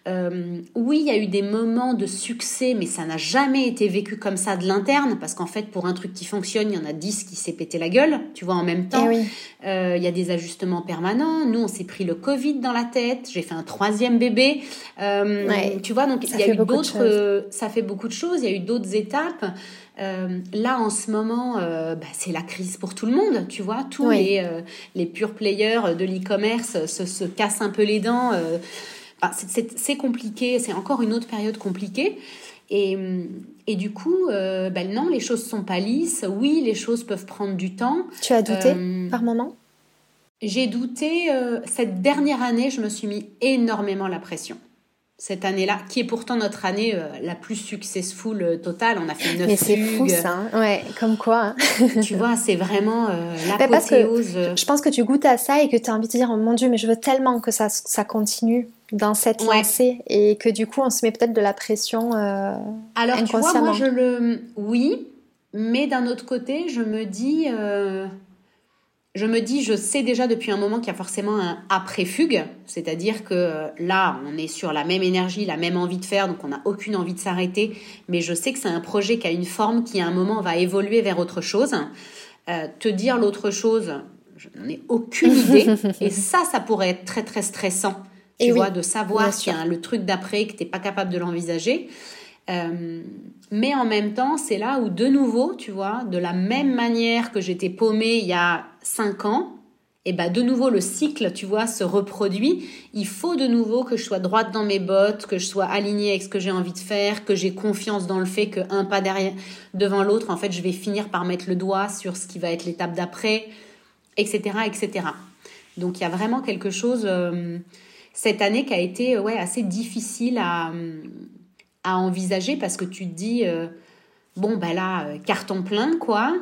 Euh, oui, il y a eu des moments de succès, mais ça n'a jamais été vécu comme ça de l'interne, parce qu'en fait, pour un truc qui fonctionne, il y en a dix qui s'est pété la gueule, tu vois, en même temps. Eh il y a des ajustements permanents. Nous, on s'est pris le Covid dans la tête. J'ai fait un troisième bébé. tu vois, donc il y a eu d'autres. Ça fait beaucoup de choses. Il y a eu d'autres étapes. Euh, là, en ce moment, euh, bah, c'est la crise pour tout le monde, tu vois. Tous les, euh, les pure players de l'e-commerce se, se, cassent un peu les dents. Bah, c'est compliqué, c'est encore une autre période compliquée. Et, et du coup, bah, non, les choses sont pas lisses. Oui, les choses peuvent prendre du temps. Tu as douté par moment? J'ai douté. cette dernière année, je me suis mis énormément la pression cette année-là, qui est pourtant notre année euh, la plus successful euh, totale. On a fait neuf Mais c'est fou ça, hein. ouais, comme quoi. Hein. *laughs* tu vois, c'est vraiment euh, l'apothéose. Je pense que tu goûtes à ça et que tu as envie de dire, oh mon Dieu, mais je veux tellement que ça, ça continue dans cette lancée et que du coup, on se met peut-être de la pression Alors, tu vois, moi, je le... Oui, mais d'un autre côté, je me dis je me dis, je sais déjà depuis un moment qu'il y a forcément un après-fugue, c'est-à-dire que euh, là, on est sur la même énergie, la même envie de faire, donc on n'a aucune envie de s'arrêter, mais je sais que c'est un projet qui a une forme qui à un moment va évoluer vers autre chose. Euh, te dire l'autre chose, je n'en ai aucune idée, *laughs* et ça, ça pourrait être très très stressant, tu vois, de savoir qu'il y a le truc d'après, que tu n'es pas capable de l'envisager. Euh, mais en même temps, c'est là où de nouveau, tu vois, de la même manière que j'étais paumée il y a cinq ans, et bah de nouveau le cycle, tu vois, se reproduit. Il faut de nouveau que je sois droite dans mes bottes, que je sois alignée avec ce que j'ai envie de faire, que j'ai confiance dans le fait qu'un pas derrière, devant l'autre, en fait, je vais finir par mettre le doigt sur ce qui va être l'étape d'après, etc., etc. Donc il y a vraiment quelque chose euh, cette année qui a été ouais assez difficile à à envisager parce que tu te dis, euh, bon, ben là, euh, carton plein, quoi.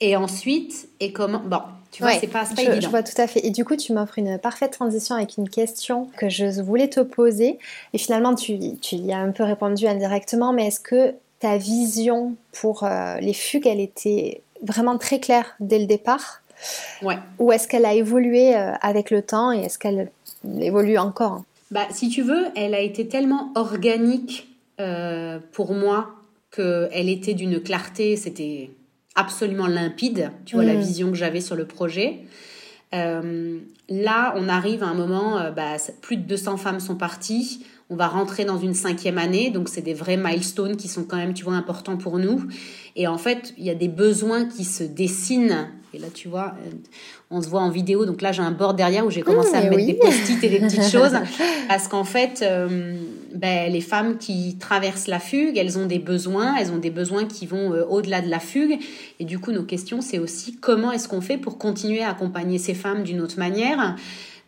Et ensuite, et comment. Bon, tu vois, c'est pas, pas je, évident. Je vois tout à fait. Et du coup, tu m'offres une parfaite transition avec une question que je voulais te poser. Et finalement, tu, tu y as un peu répondu indirectement, mais est-ce que ta vision pour euh, les fugues, elle était vraiment très claire dès le départ? Ouais. Ou est-ce qu'elle a évolué avec le temps et est-ce qu'elle évolue encore? Bah, si tu veux, elle a été tellement organique euh, pour moi qu'elle était d'une clarté, c'était absolument limpide, tu vois, la mm. vision que j'avais sur le projet. Euh, là, on arrive à un moment, euh, bah, plus de 200 femmes sont parties. On va rentrer dans une cinquième année, donc c'est des vrais milestones qui sont quand même, tu vois, importants pour nous. Et en fait, il y a des besoins qui se dessinent. Et là, tu vois, on se voit en vidéo. Donc là, j'ai un bord derrière où j'ai commencé à mmh, mettre des post-it et des petites *laughs* choses. Parce qu'en fait, euh, ben, les femmes qui traversent la fugue, elles ont des besoins. Elles ont des besoins qui vont euh, au-delà de la fugue. Et du coup, nos questions, c'est aussi comment est-ce qu'on fait pour continuer à accompagner ces femmes d'une autre manière?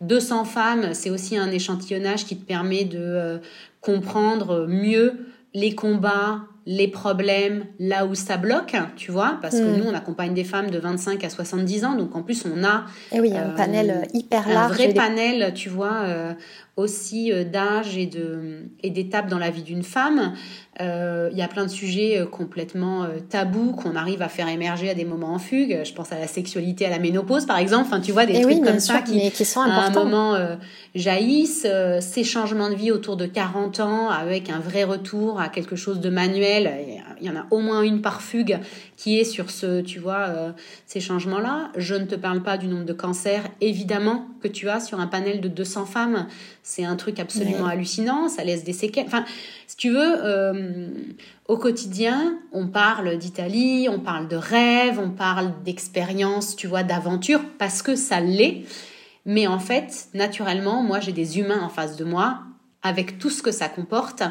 200 femmes, c'est aussi un échantillonnage qui te permet de euh, comprendre mieux les combats, les problèmes là où ça bloque, tu vois, parce que hmm. nous, on accompagne des femmes de 25 à 70 ans, donc en plus, on a... Et eh oui, un panel euh, hyper large. Un vrai panel, tu vois, euh, aussi euh, d'âge et de et d'étapes dans la vie d'une femme. Euh, il y a plein de sujets complètement tabous qu'on arrive à faire émerger à des moments en fugue. Je pense à la sexualité, à la ménopause, par exemple. Enfin, tu vois, des trucs comme ça qui, qui, sont à un moment jaillissent. ces changements de vie autour de 40 ans avec un vrai retour à quelque chose de manuel. Il y en a au moins une par fugue qui est sur ce, tu vois, ces changements-là. Je ne te parle pas du nombre de cancers, évidemment, que tu as sur un panel de 200 femmes c'est un truc absolument hallucinant, ça laisse des séquelles. Enfin, si tu veux, euh, au quotidien, on parle d'Italie, on parle de rêve, on parle d'expérience, tu vois, d'aventure, parce que ça l'est. Mais en fait, naturellement, moi, j'ai des humains en face de moi, avec tout ce que ça comporte.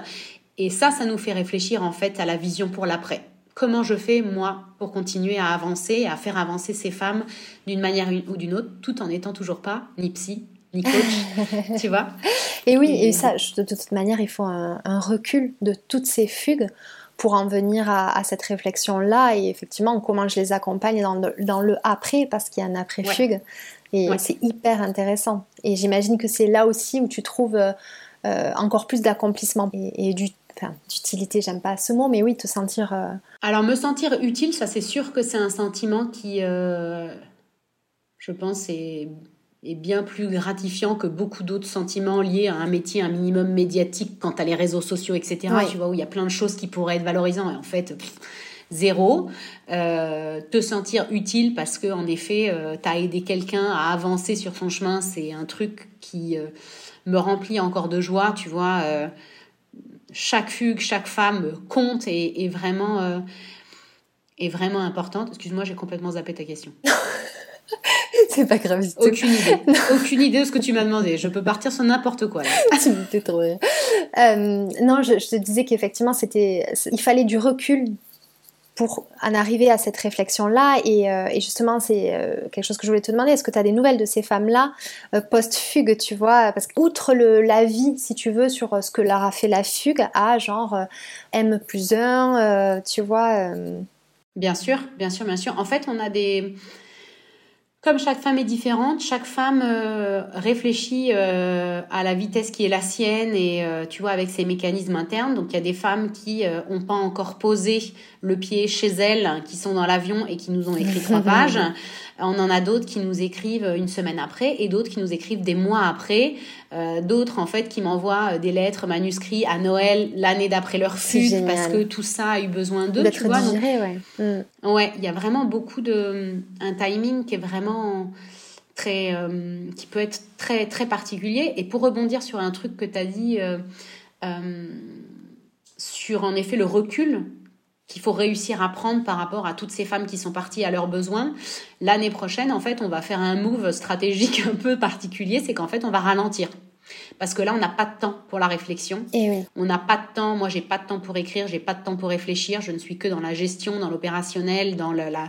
Et ça, ça nous fait réfléchir en fait à la vision pour l'après. Comment je fais, moi, pour continuer à avancer, à faire avancer ces femmes d'une manière ou d'une autre, tout en n'étant toujours pas ni psy, ni coach, *laughs* tu vois? Et oui, et, ça, de toute manière, il faut un, recul de toutes ces fugues pour en venir à, cette réflexion-là et effectivement comment je les accompagne dans le, après, parce qu'il y a un après-fugue. Et c'est hyper intéressant. Et j'imagine que c'est là aussi où tu trouves euh, euh, encore plus d'accomplissement et, du d'utilité, j'aime pas ce mot, mais oui, te sentir. Euh, Alors, me sentir utile, ça c'est sûr que c'est un sentiment qui, je pense, est est bien plus gratifiant que beaucoup d'autres sentiments liés à un métier un minimum médiatique quant à les réseaux sociaux, etc. Tu vois, où il y a plein de choses qui pourraient être valorisantes. Et en fait, zéro, te sentir utile parce que en effet, tu as aidé quelqu'un à avancer sur son chemin, c'est un truc qui me remplit encore de joie, tu vois. Chaque fugue, chaque femme compte et est vraiment est vraiment importante. Excuse-moi, j'ai complètement zappé ta question. *laughs* c'est pas grave. Aucune idée. *laughs* Aucune idée de ce que tu m'as demandé. Je peux partir sur n'importe quoi. Là. *laughs* tu me trop euh, non, je, te disais qu'effectivement, c'était, il fallait du recul pour en arriver à cette réflexion-là. Et, euh, justement, c'est euh, quelque chose que je voulais te demander. Est-ce que tu as des nouvelles de ces femmes-là, post-fugue, tu vois? Parce qu'outre la vie, si tu veux, sur ce que leur a fait la fugue, à genre M plus 1, tu vois Bien sûr, bien sûr, bien sûr. En fait, on a des... Comme chaque femme est différente, chaque femme euh, réfléchit euh, à la vitesse qui est la sienne et euh, tu vois avec ses mécanismes internes. Donc il y a des femmes qui n'ont pas encore posé le pied chez elles, qui sont dans l'avion et qui nous ont écrit trois pages. On en a d'autres qui nous écrivent une semaine après et d'autres qui nous écrivent des mois après. D'autres, en fait, qui m'envoient des lettres manuscrits à Noël l'année d'après leur fugue parce que tout ça a eu besoin d'eux. D'être digéré, ouais. Mm. Ouais, il y a vraiment beaucoup de... un timing qui est vraiment très... Euh, qui peut être très, très particulier. Et pour rebondir sur un truc que tu as dit... sur en effet le recul qu'il faut réussir à prendre par rapport à toutes ces femmes qui sont parties à leurs besoins. L'année prochaine, en fait, on va faire un move stratégique *laughs* un peu particulier, c'est qu'en fait, on va ralentir. Parce que là, on n'a pas de temps pour la réflexion. Et eh On n'a pas de temps. Moi, j'ai pas de temps pour écrire, j'ai pas de temps pour réfléchir. Je ne suis que dans la gestion, dans l'opérationnel, dans la,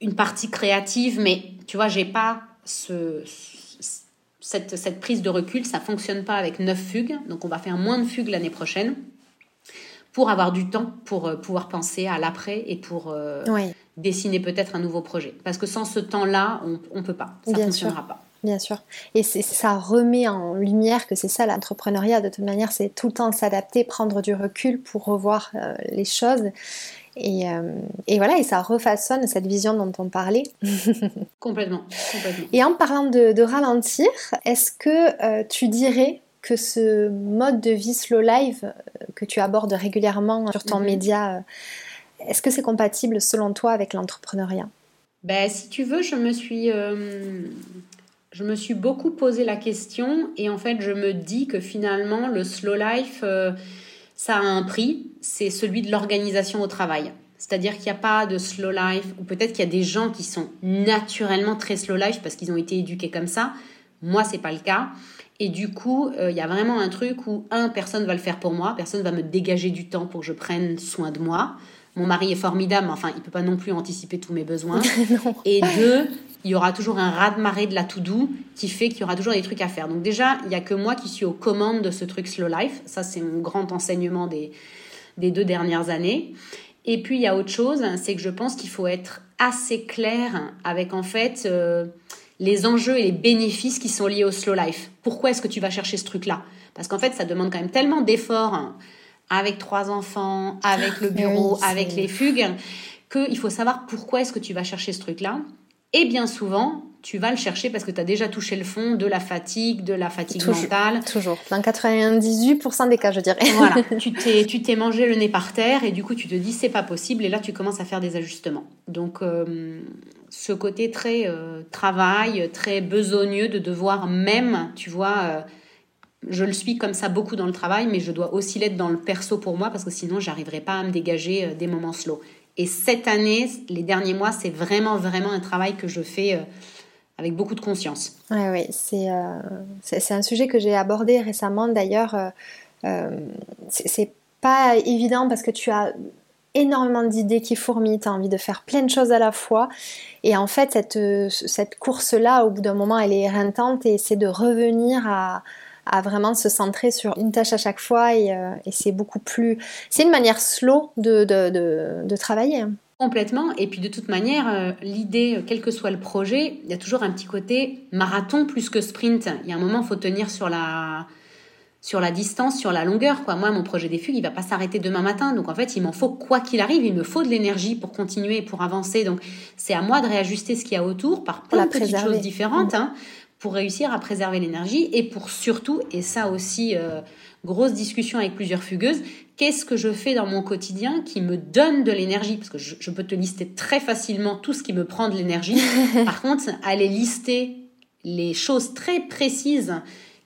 une partie créative. Mais tu vois, j'ai pas ce, cette, cette prise de recul. Ça fonctionne pas avec neuf fugues. Donc, on va faire moins de fugues l'année prochaine pour avoir du temps pour euh, pouvoir penser à l'après et pour euh, dessiner peut-être un nouveau projet. Parce que sans ce temps-là, on ne peut pas, ça ne fonctionnera pas. Bien sûr. Et ça remet en lumière que c'est ça l'entrepreneuriat. De toute manière, c'est tout le temps s'adapter, prendre du recul pour revoir euh, les choses. Et, et, voilà, et ça refaçonne cette vision dont on parlait. *laughs* complètement, complètement. Et en parlant de, de ralentir, est-ce que tu dirais que ce mode de vie slow life euh, que tu abordes régulièrement sur ton mhm. média, euh, est-ce que c'est compatible selon toi avec l'entrepreneuriat? Ben, Si tu veux, je me, suis, euh, je me suis beaucoup posé la question et en fait je me dis que finalement le slow life, ça a un prix, c'est celui de l'organisation au travail. C'est-à-dire qu'il n'y a pas de slow life, ou peut-être qu'il y a des gens qui sont naturellement très slow life parce qu'ils ont été éduqués comme ça. Moi, c'est pas le cas. Et du coup, il euh, y a vraiment un truc où, un, personne va le faire pour moi, personne va me dégager du temps pour que je prenne soin de moi. Mon mari est formidable, mais enfin, il peut pas non plus anticiper tous mes besoins. *laughs* et deux, il y aura toujours un raz-de-marée de la tout doux qui fait qu'il y aura toujours des trucs à faire. Donc déjà, il y a que moi qui suis aux commandes de ce truc slow life. Ça, c'est mon grand enseignement des, des deux dernières années. Et puis, il y a autre chose, c'est que je pense qu'il faut être assez clair avec, en fait... Euh, les enjeux et les bénéfices qui sont liés au slow life. Pourquoi est-ce que tu vas chercher ce truc-là? Parce qu'en fait, ça demande quand même tellement d'efforts hein, avec trois enfants, avec le bureau, avec les fugues, qu'il faut savoir pourquoi est-ce que tu vas chercher ce truc-là. Et bien souvent, tu vas le chercher parce que tu as déjà touché le fond de la fatigue, de la fatigue mentale. Toujours. Dans 98% des cas, je dirais. Voilà. *laughs* tu t'es, tu t'es mangé le nez par terre et du coup, tu te dis c'est pas possible et là, tu commences à faire des ajustements. Donc, euh, ce côté très euh, travail, très besogneux de devoir même, tu vois, euh, je le suis comme ça beaucoup dans le travail, mais je dois aussi l'être dans le perso pour moi parce que sinon, j'arriverai pas à me dégager des moments slow. Et cette année, les derniers mois, c'est vraiment, vraiment un travail que je fais avec beaucoup de conscience. Oui, oui, c'est euh, un sujet que j'ai abordé récemment d'ailleurs. Euh, euh c'est pas évident parce que tu as énormément d'idées qui fourmillent, tu as envie de faire plein de choses à la fois. Et en fait, cette, cette course-là, au bout d'un moment, elle est éreintante et c'est de revenir à, à, vraiment se centrer sur une tâche à chaque fois. Et, euh, et c'est beaucoup plus. C'est une manière slow de, de, de, de travailler. Complètement. Et puis de toute manière, euh, l'idée, quel que soit le projet, il y a toujours un petit côté marathon plus que sprint. Il y a un moment, il faut tenir sur la, sur la distance, sur la longueur. Quoi. Moi, mon projet des fugues, il va pas s'arrêter demain matin. Donc en fait, il m'en faut quoi qu'il arrive. Il me faut de l'énergie pour continuer, pour avancer. Donc c'est à moi de réajuster ce qu'il y a autour par plein de petites choses différentes hein, pour réussir à préserver l'énergie et pour surtout, et ça aussi, euh, grosse discussion avec plusieurs fugueuses, qu'est-ce que je fais dans mon quotidien qui me donne de l'énergie? Parce que je, peux te lister très facilement tout ce qui me prend de l'énergie. *laughs* Par contre, aller lister les choses très précises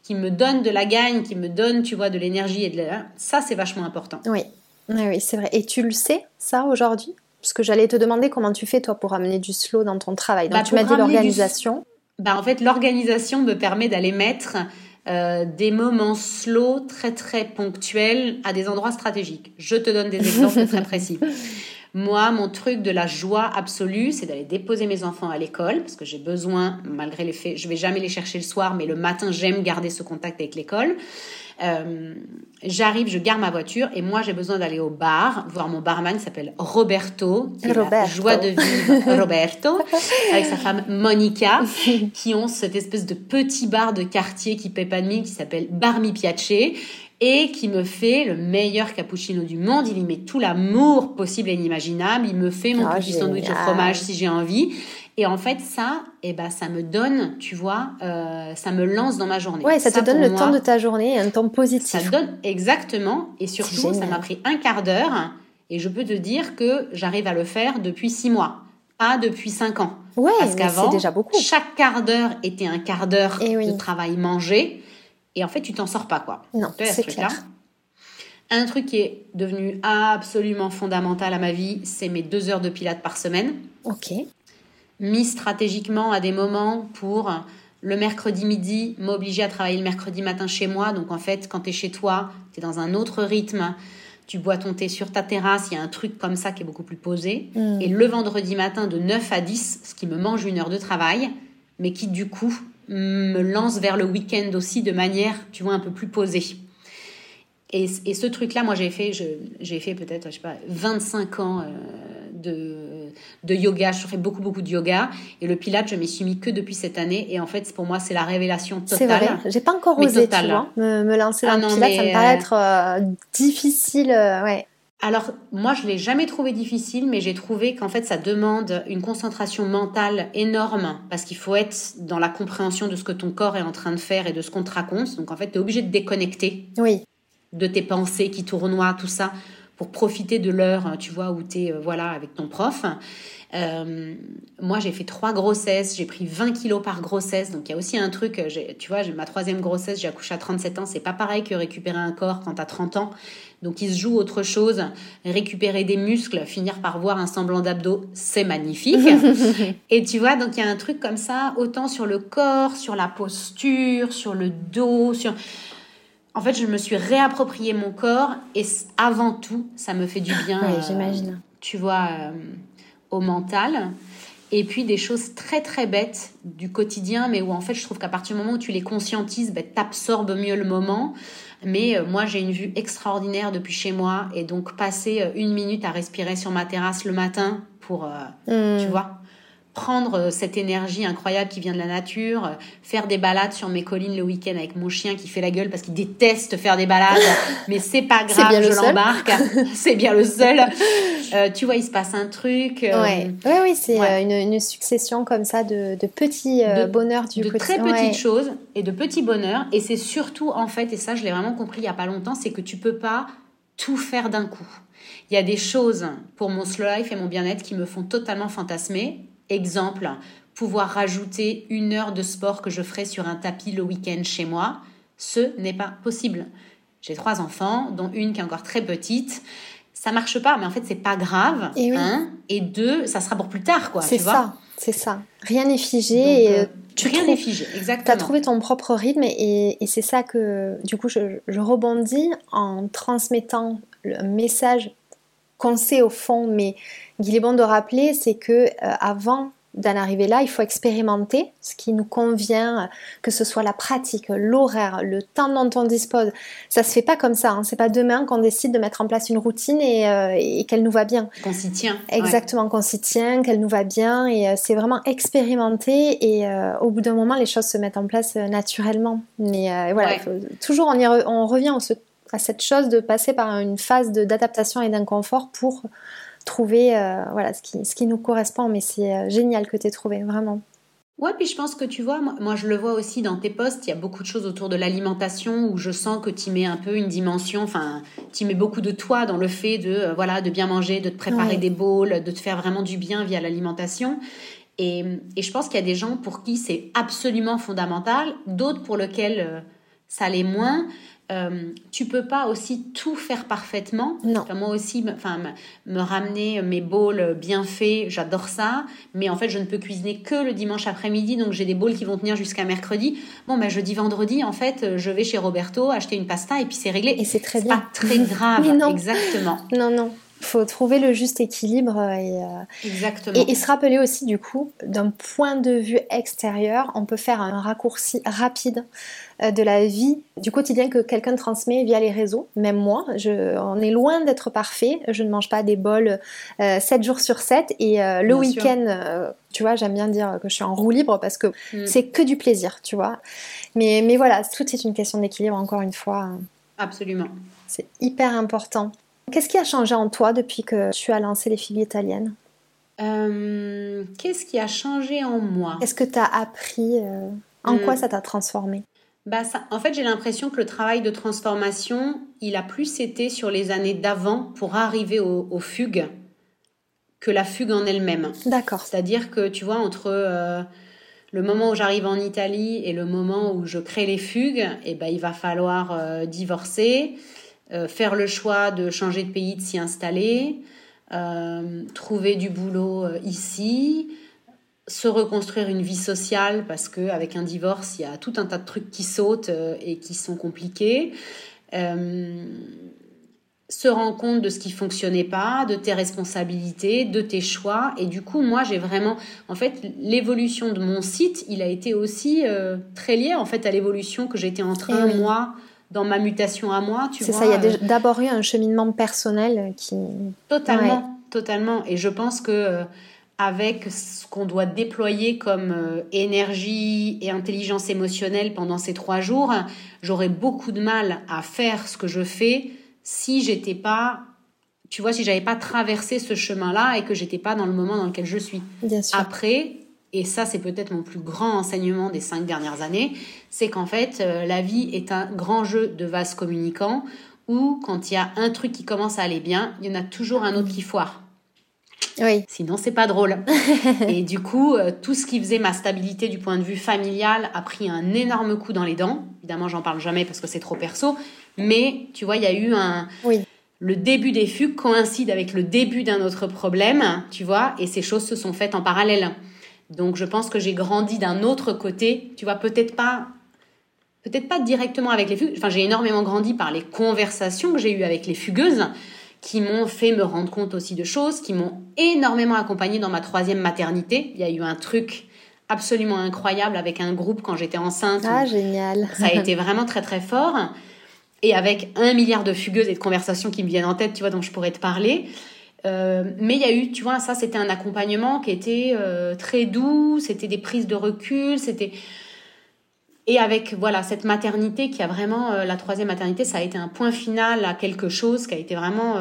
qui me donnent de la gagne, qui me donnent, tu vois, de l'énergie et de la... ça, c'est vachement important. Oui, oui, oui c'est vrai. Et tu le sais, ça, aujourd'hui? Parce que j'allais te demander comment tu fais, toi, pour amener du slow dans ton travail. Donc, bah, tu m'as dit l'organisation. Bah, en fait, l'organisation me permet d'aller mettre euh, des moments slow très très ponctuels à des endroits stratégiques. Je te donne des exemples très précis. *laughs* Moi, mon truc de la joie absolue, c'est d'aller déposer mes enfants à l'école parce que j'ai besoin, malgré les faits, je vais jamais les chercher le soir, mais le matin, j'aime garder ce contact avec l'école. Euh, j'arrive, je garde ma voiture et moi j'ai besoin d'aller au bar, voir mon barman qui s'appelle Roberto, qui Roberto. joie de vivre *laughs* Roberto, avec sa femme Monica, qui ont cette espèce de petit bar de quartier qui paie pas de mine, qui s'appelle Bar Mi Piace et qui me fait le meilleur cappuccino du monde. Il y met tout l'amour possible et inimaginable. Il me fait mon oh, petit sandwich au fromage si j'ai envie. Et en fait, ça, eh ben, ça me donne, tu vois, euh, ça me lance dans ma journée. Ouais, ça, te donne le temps de ta journée, un temps positif. Ça donne exactement, et surtout, ça m'a pris un quart d'heure, et je peux te dire que j'arrive à le faire depuis six mois, pas depuis cinq ans. Ouais, parce qu'avant, déjà beaucoup. Chaque quart d'heure était un quart d'heure eh de travail mangé, et en fait, tu t'en sors pas, quoi. Non, c'est clair. Un truc qui est devenu absolument fondamental à ma vie, c'est mes deux heures de pilates par semaine. Ok mis stratégiquement à des moments pour le mercredi midi, m'obliger à travailler le mercredi matin chez moi. Donc en fait, quand tu es chez toi, tu es dans un autre rythme. Tu bois ton thé sur ta terrasse, il y a un truc comme ça qui est beaucoup plus posé. Mm. Et le vendredi matin de 9 à 10, ce qui me mange une heure de travail, mais qui du coup me lance vers le week-end aussi de manière, tu vois, un peu plus posée. Et, ce truc-là, moi j'ai fait, j'ai fait peut-être, je sais pas, 25 ans euh, de de yoga. Je fais beaucoup, beaucoup de yoga. Et le pilate, je m'y suis mis que depuis cette année. Et en fait, pour moi, c'est la révélation totale. C'est vrai. J'ai pas encore osé, tu vois, me, lancer dans ah le pilate. Ça me paraît être euh, difficile. Euh, ouais. Alors, moi, je l'ai jamais trouvé difficile, mais j'ai trouvé qu'en fait, ça demande une concentration mentale énorme parce qu'il faut être dans la compréhension de ce que ton corps est en train de faire et de ce qu'on te raconte. Donc, en fait, tu es obligé de déconnecter oui. de tes pensées qui tournoient, tout ça pour profiter de l'heure, tu vois, où tu es euh, voilà, avec ton prof. Euh, moi, j'ai fait trois grossesses, j'ai pris 20 kilos par grossesse. Donc, il y a aussi un truc, euh, tu vois, j'ai ma troisième grossesse, j'ai accouché à 37 ans. C'est pas pareil que récupérer un corps quand tu as 30 ans. Donc, il se joue autre chose. Récupérer des muscles, finir par voir un semblant d'abdos, c'est magnifique. *laughs* Et tu vois, donc il y a un truc comme ça, autant sur le corps, sur la posture, sur le dos, sur en fait, je me suis réapproprié mon corps et avant tout, ça me fait du bien. Oui, euh, j'imagine. Tu vois, euh, au mental. Et puis des choses très très bêtes du quotidien, mais où en fait je trouve qu'à partir du moment où tu les conscientises, ben, tu absorbes mieux le moment. Mais euh, moi j'ai une vue extraordinaire depuis chez moi et donc passer une minute à respirer sur ma terrasse le matin pour, hmm. tu vois, prendre euh, cette énergie incroyable qui vient de la nature, euh, faire des balades sur mes collines le week-end avec mon chien qui fait la gueule parce qu'il déteste faire des balades, *laughs* mais c'est pas grave, je l'embarque, *laughs* c'est bien le seul. Euh, tu vois, il se passe un truc. Oui, oui, c'est une, succession comme ça de, petits bonheurs du de très petites choses et de petits bonheurs. Et c'est surtout, en fait, et ça, je l'ai vraiment compris il y a pas longtemps, c'est que tu peux pas tout faire d'un coup. Il y a des choses pour mon slow life et mon bien-être qui me font totalement fantasmer Exemple, pouvoir rajouter une heure de sport que je ferai sur un tapis le week-end chez moi, ce n'est pas possible. J'ai trois enfants, dont une qui est encore très petite. Ça marche pas, mais en fait, c'est pas grave. Et, hein. et deux, ça sera pour plus tard, quoi. C'est ça, c'est ça. Rien n'est figé. et, euh, euh, tu rien n'est figé, exactement. Tu as trouvé ton propre rythme et, c'est ça que, du coup, je, rebondis en transmettant le message qu'on sait au fond, mais il est bon de rappeler, c'est que euh, avant d'en arriver là, il faut expérimenter ce qui nous convient, que ce soit la pratique, l'horaire, le temps dont on dispose. Ça se fait pas comme ça. Hein. C'est pas demain qu'on décide de mettre en place une routine et, euh, qu'elle nous va bien. Qu'on s'y tient. Exactement, qu'on s'y tient, qu'elle nous va bien. Et euh, c'est vraiment expérimenter. Et au bout d'un moment, les choses se mettent en place naturellement. Mais voilà, toujours on, y on revient à cette chose de passer par une phase d'adaptation et d'inconfort pour trouver euh, voilà, ce qui, ce qui nous correspond. Mais c'est euh, génial que tu aies trouvé, vraiment. Ouais, puis je pense que tu vois, moi, je le vois aussi dans tes posts, il y a beaucoup de choses autour de l'alimentation où je sens que tu mets un peu une dimension, enfin, tu mets beaucoup de toi dans le fait de euh, voilà, de bien manger, de te préparer des bowls, de te faire vraiment du bien via l'alimentation. Et, et, je pense qu'il y a des gens pour qui c'est absolument fondamental, d'autres pour lesquels ça l'est moins. Euh, tu peux pas aussi tout faire parfaitement. Non. moi aussi, enfin, me ramener mes bowls bien faits, j'adore ça. Mais en fait, je ne peux cuisiner que le dimanche après-midi, donc j'ai des bowls qui vont tenir jusqu'à mercredi. Bon, ben jeudi, vendredi, en fait, je vais chez Roberto acheter une pasta et puis c'est réglé. Et c'est très bien. Pas très *laughs* grave. non. Exactement. *laughs* Non, non faut trouver le juste équilibre et, euh, Exactement. Et, se rappeler aussi du coup d'un point de vue extérieur, on peut faire un raccourci rapide euh, de la vie du quotidien que quelqu'un transmet via les réseaux. Même moi, je, on est loin d'être parfait. Je ne mange pas des bols 7 euh, jours sur 7 et le week-end, tu vois, j'aime bien dire que je suis en roue libre parce que mm. c'est que du plaisir, tu vois. Mais, mais voilà, tout est une question d'équilibre encore une fois. Absolument. C'est hyper important. Qu'est-ce qui a changé en toi depuis que tu as lancé les filles italiennes? Euh, Qu'est-ce qui a changé en moi? Est-ce que tu as appris euh, En quoi hmm. ça t'a transformé? Bah ça, en fait, j'ai l'impression que le travail de transformation, il a plus été sur les années d'avant pour arriver aux, fugues que la fugue en elle-même. D'accord. C'est-à-dire que, tu vois, entre euh, le moment où j'arrive en Italie et le moment où je crée les fugues, eh ben, il va falloir divorcer. Euh, faire le choix de changer de pays, de s'y installer, euh, trouver du boulot euh, ici, se reconstruire une vie sociale parce que avec un divorce, il y a tout un tas de trucs qui sautent et qui sont compliqués. se rendre compte de ce qui fonctionnait pas, de tes responsabilités, de tes choix. Et du coup, moi, j'ai vraiment, en fait, l'évolution de mon site, il a été aussi très lié en fait à l'évolution que j'étais en train eh moi dans ma mutation à moi, tu. C'est ça, il y a euh, d'abord eu un cheminement personnel qui... Totalement, totalement. Et je pense que euh, avec ce qu'on doit déployer comme euh, énergie et intelligence émotionnelle pendant ces trois jours, j'aurais beaucoup de mal à faire ce que je fais si j'étais pas tu vois, si j'avais pas traversé ce chemin-là et que j'étais pas dans le moment dans lequel je suis. Bien sûr. Après, et ça c'est peut-être mon plus grand enseignement des cinq dernières années, c'est qu'en fait euh, la vie est un grand jeu de vases communicants où quand il y a un truc qui commence à aller bien, il y en a toujours un autre qui foire. Oui. Sinon c'est pas drôle. *laughs* et du coup, euh, tout ce qui faisait ma stabilité du point de vue familial a pris un énorme coup dans les dents. Évidemment, j'en parle jamais parce que c'est trop perso, mais tu vois, il y a eu un oui le début des fugues coïncide avec le début d'un autre problème, tu vois, et ces choses se sont faites en parallèle. Donc je pense que j'ai grandi d'un autre côté, tu vois, peut-être pas peut-être pas directement avec les fugues, enfin j'ai énormément grandi par les conversations que j'ai eues avec les fugueuses qui m'ont fait me rendre compte aussi de choses, qui m'ont énormément accompagnée dans ma troisième maternité. Il y a eu un truc absolument incroyable avec un groupe quand j'étais enceinte. Ah, génial. Ça a été vraiment très très fort. Et avec un milliard de fugueuses et de conversations qui me viennent en tête, tu vois, dont je pourrais te parler. Euh, mais il y a eu, tu vois, ça c'était un accompagnement qui était euh, très doux, c'était des prises de recul, c'était et avec voilà cette maternité qui a vraiment euh, la troisième maternité, ça a été un point final à quelque chose qui a été vraiment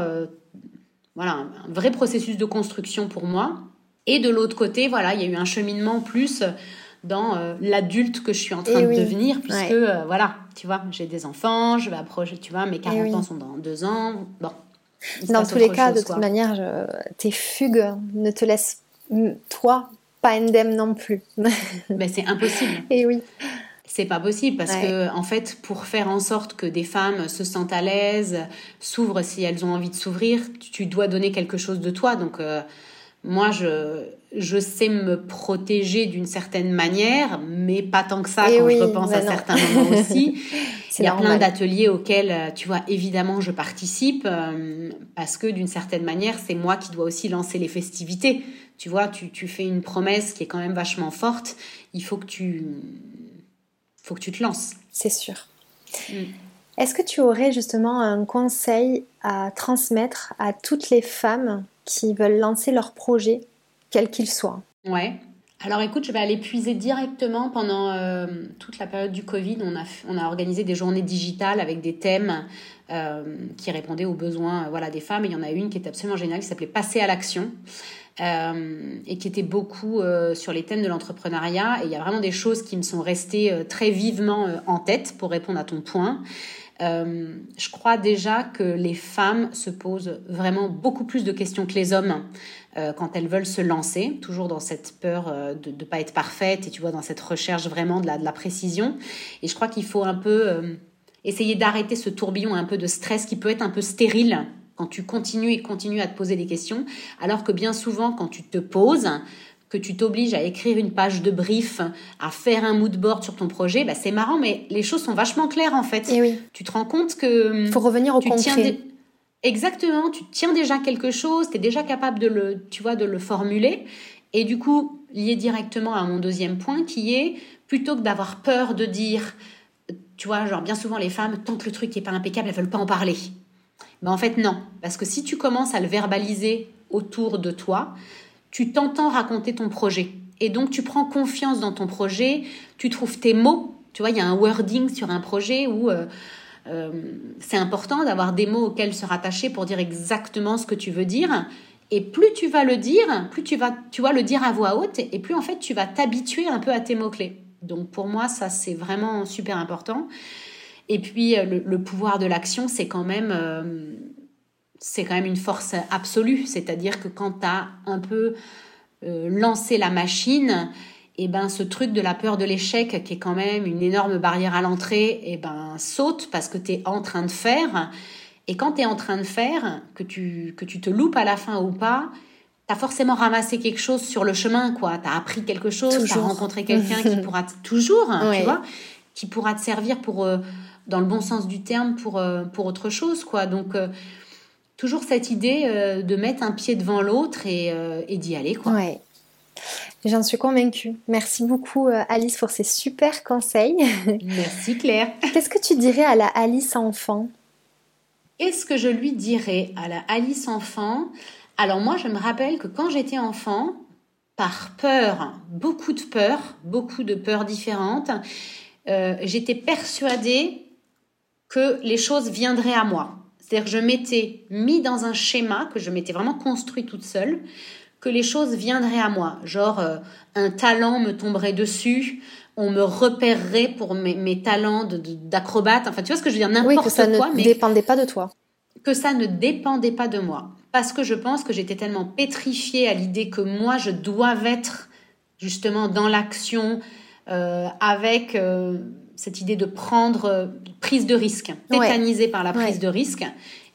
voilà un, vrai processus de construction pour moi. Et de l'autre côté, voilà, il y a eu un cheminement plus dans l'adulte que je suis en train de devenir, puisque voilà, tu vois, j'ai des enfants, je vais approcher, tu vois, mes 40 ans sont dans deux ans, bon. Dans tous les cas, de toute manière, tes fugues ne te laissent, toi, pas indemne non plus. ben, c'est impossible. *laughs* Et oui. C'est pas possible parce que, en fait, pour faire en sorte que des femmes se sentent à l'aise, s'ouvrent si elles ont envie de s'ouvrir, tu dois donner quelque chose de toi. Donc, euh, moi, je, je sais me protéger d'une certaine manière, mais pas tant que ça quand je repense à certains moments *laughs* aussi. Il y a plein d'ateliers auxquels, euh, tu vois, évidemment, je participe euh, parce que d'une certaine manière, c'est moi qui dois aussi lancer les festivités. Tu vois, tu, tu, fais une promesse qui est quand même vachement forte. Il faut que tu, faut que tu te lances. C'est sûr. Mm. Est-ce que tu aurais justement un conseil à transmettre à toutes les femmes qui veulent lancer leur projet, quel qu'il soit? Ouais. Alors écoute, je vais aller puiser directement pendant euh, toute la période du Covid. On a, on a organisé des journées digitales avec des thèmes euh, qui répondaient aux besoins voilà, des femmes. Et il y en a une qui est absolument géniale, qui s'appelait Passer à l'action. Et qui était beaucoup sur les thèmes de l'entrepreneuriat. Et il y a vraiment des choses qui me sont restées très vivement en tête pour répondre à ton point. je crois déjà que les femmes se posent vraiment beaucoup plus de questions que les hommes euh, quand elles veulent se lancer, toujours dans cette peur euh, de ne pas être parfaite et tu vois, dans cette recherche vraiment de la, précision. Et je crois qu'il faut un peu euh, essayer d'arrêter ce tourbillon un peu de stress qui peut être un peu stérile quand tu continues et continues à te poser des questions, alors que bien souvent, quand tu te poses, que tu t'obliges à écrire une page de brief, à faire un mood board sur ton projet, bah c'est marrant, mais les choses sont vachement claires en fait. Et oui. Tu te rends compte que... Il faut revenir au concret. Exactement, tu tiens déjà quelque chose, tu es déjà capable de le, tu vois, de le formuler. Et du coup, lié directement à mon deuxième point qui est, plutôt que d'avoir peur de dire, tu vois, genre bien souvent les femmes, tant que le truc n'est pas impeccable, elles veulent pas en parler. En fait, non. Parce que si tu commences à le verbaliser autour de toi, tu t'entends raconter ton projet. Et donc, tu prends confiance dans ton projet, tu trouves tes mots. Tu vois, il y a un wording sur un projet où... Euh, euh, c'est important d'avoir des mots auxquels se rattacher pour dire exactement ce que tu veux dire. Et plus tu vas le dire, plus tu vas, tu vas le dire à voix haute, et plus en fait tu vas t'habituer un peu à tes mots-clés. Donc pour moi, ça c'est vraiment super important. Et puis euh, le, pouvoir de l'action, c'est quand même euh, c'est quand même une force absolue. C'est-à-dire que quand tu as un peu lancé la machine, et ben ce truc de la peur de l'échec qui est quand même une énorme barrière à l'entrée et ben saute parce que tu es en train de faire. Et quand tu es en train de faire que tu que tu te loupes à la fin ou pas tu as forcément ramassé quelque chose sur le chemin quoi. Tu as appris quelque chose tu as rencontré quelqu'un qui *laughs* pourra toujours tu vois qui pourra te servir pour euh, dans le bon sens du terme pour euh, pour autre chose quoi donc euh, toujours cette idée de mettre un pied devant l'autre et, et d'y aller quoi ouais. J'en suis convaincue. Merci beaucoup euh, Alice pour ces super conseils. *laughs* Merci Claire. Qu'est-ce que tu dirais à la Alice enfant? Est-ce que je lui dirais à la Alice enfant? Alors moi je me rappelle que quand j'étais enfant, par peur, beaucoup de peurs, beaucoup de peurs différentes, euh, j'étais persuadée que les choses viendraient à moi. C'est-à-dire que je m'étais mis dans un schéma que je m'étais vraiment construit toute seule que les choses viendraient à moi. Genre, euh, un talent me tomberait dessus, on me repérerait pour mes, talents d'acrobate. Enfin, tu vois ce que je veux dire? N'importe quoi. que ça ne dépendait pas de toi. Que ça ne dépendait pas de moi. Parce que je pense que j'étais tellement pétrifiée à l'idée que moi, je dois être justement dans l'action, euh, avec euh, cette idée de prendre prise de risque, tétanisée par la prise de risque,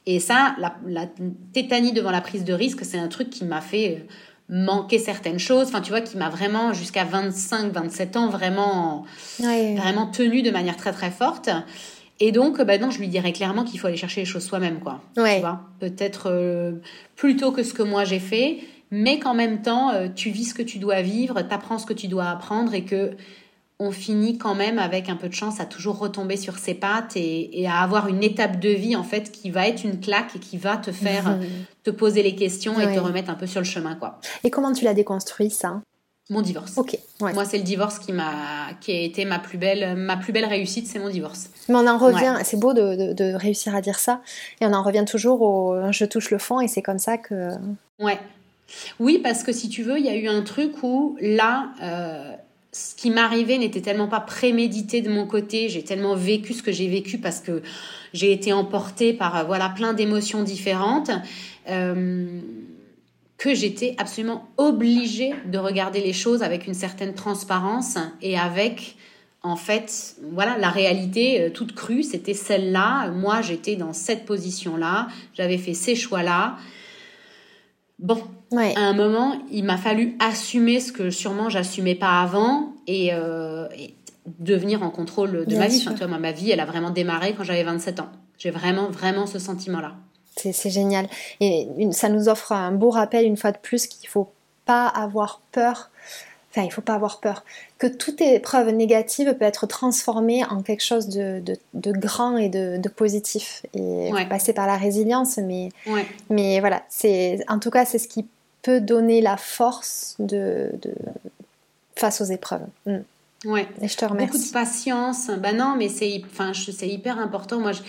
et ça, la, tétanie devant la prise de risque, c'est un truc qui m'a fait euh, manquer certaines choses. Enfin, tu vois, qui m'a vraiment, jusqu'à 25, 27 ans, vraiment, vraiment tenu de manière très, très forte. Et donc, bah non, je lui dirais clairement qu'il faut aller chercher les choses soi-même, quoi. Tu vois, peut-être euh, plutôt que ce que moi j'ai fait, mais qu'en même temps, euh, tu vis ce que tu dois vivre, t'apprends ce que tu dois apprendre et que on finit quand même avec un peu de chance à toujours retomber sur ses pattes et, à avoir une étape de vie en fait qui va être une claque et qui va te faire te poser les questions et te remettre un peu sur le chemin quoi. Et comment tu l'as déconstruit ça? Mon divorce. Ok. Moi c'est le divorce qui m'a qui a été ma plus belle ma plus belle réussite c'est mon divorce. Mais on en revient c'est beau de, de, réussir à dire ça et on en revient toujours au je touche le fond et c'est comme ça que. Ouais. Oui parce que si tu veux il y a eu un truc où là. Euh, ce qui m'arrivait n'était tellement pas prémédité de mon côté. J'ai tellement vécu ce que j'ai vécu parce que j'ai été emportée par euh, voilà plein d'émotions différentes euh, que j'étais absolument obligée de regarder les choses avec une certaine transparence et avec en fait voilà la réalité euh, toute crue. C'était celle-là. Moi, j'étais dans cette position-là. J'avais fait ces choix-là. Bon, à un moment, il m'a fallu assumer ce que sûrement j'assumais pas avant et, euh, devenir en contrôle de ma vie. Enfin, moi, ma vie, elle a vraiment démarré quand j'avais 27 ans. J'ai vraiment, vraiment ce sentiment-là. C'est génial. Et ça nous offre un beau rappel, une fois de plus, qu'il faut pas avoir peur. Enfin, il faut pas avoir peur. Que toute épreuve négative peut être transformée en quelque chose de, de, grand et de, de positif. Et passer par la résilience, mais, mais voilà, c'est en tout cas, c'est ce qui peut donner la force de, face aux épreuves. Mm. Ouais. Et je te remercie. Beaucoup de patience. Ben non, mais c'est enfin, c'est hyper important. Moi, je,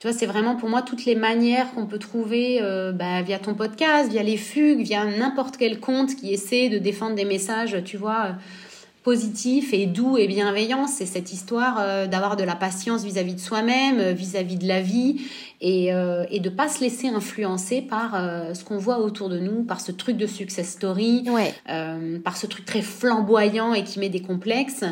Tu vois, c'est vraiment pour moi toutes les manières qu'on peut trouver euh, bah, via ton podcast, via les fugues, via n'importe quel compte qui essaie de défendre des messages, tu vois, positif et doux et bienveillant. C'est cette histoire euh, d'avoir de la patience vis-à-vis de soi-même, euh, vis-à-vis de la vie et, euh, et de pas se laisser influencer par ce qu'on voit autour de nous, par ce truc de success story, par ce truc très flamboyant et qui met des complexes.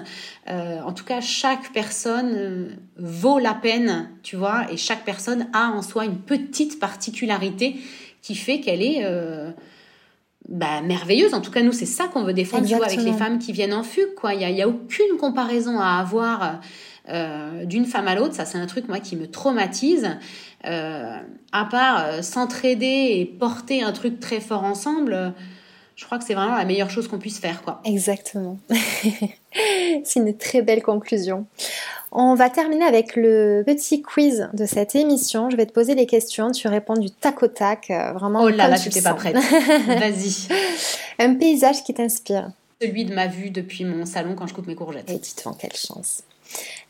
en tout cas, chaque personne vaut la peine, tu vois, et chaque personne a en soi une petite particularité qui fait qu'elle est bah, merveilleuse. En tout cas, nous, c'est ça qu'on veut défendre tu vois, avec les femmes qui viennent en fugue. Quoi. Il n'y a, a, aucune comparaison à avoir euh, d'une femme à l'autre. Ça, c'est un truc, moi, qui me traumatise. Euh, à part euh, s'entraider et porter un truc très fort ensemble, je crois que c'est vraiment la meilleure chose qu'on puisse faire. Quoi. Exactement. *laughs* c'est une très belle conclusion. On va terminer avec le petit quiz de cette émission. Je vais te poser les questions, tu réponds du tac au tac, euh, vraiment. Oh là là, je n'étais pas prête. *laughs* Vas-y. Un paysage qui t'inspire. Celui de ma vue depuis mon salon quand je coupe mes courgettes. Et tu te quelle chance.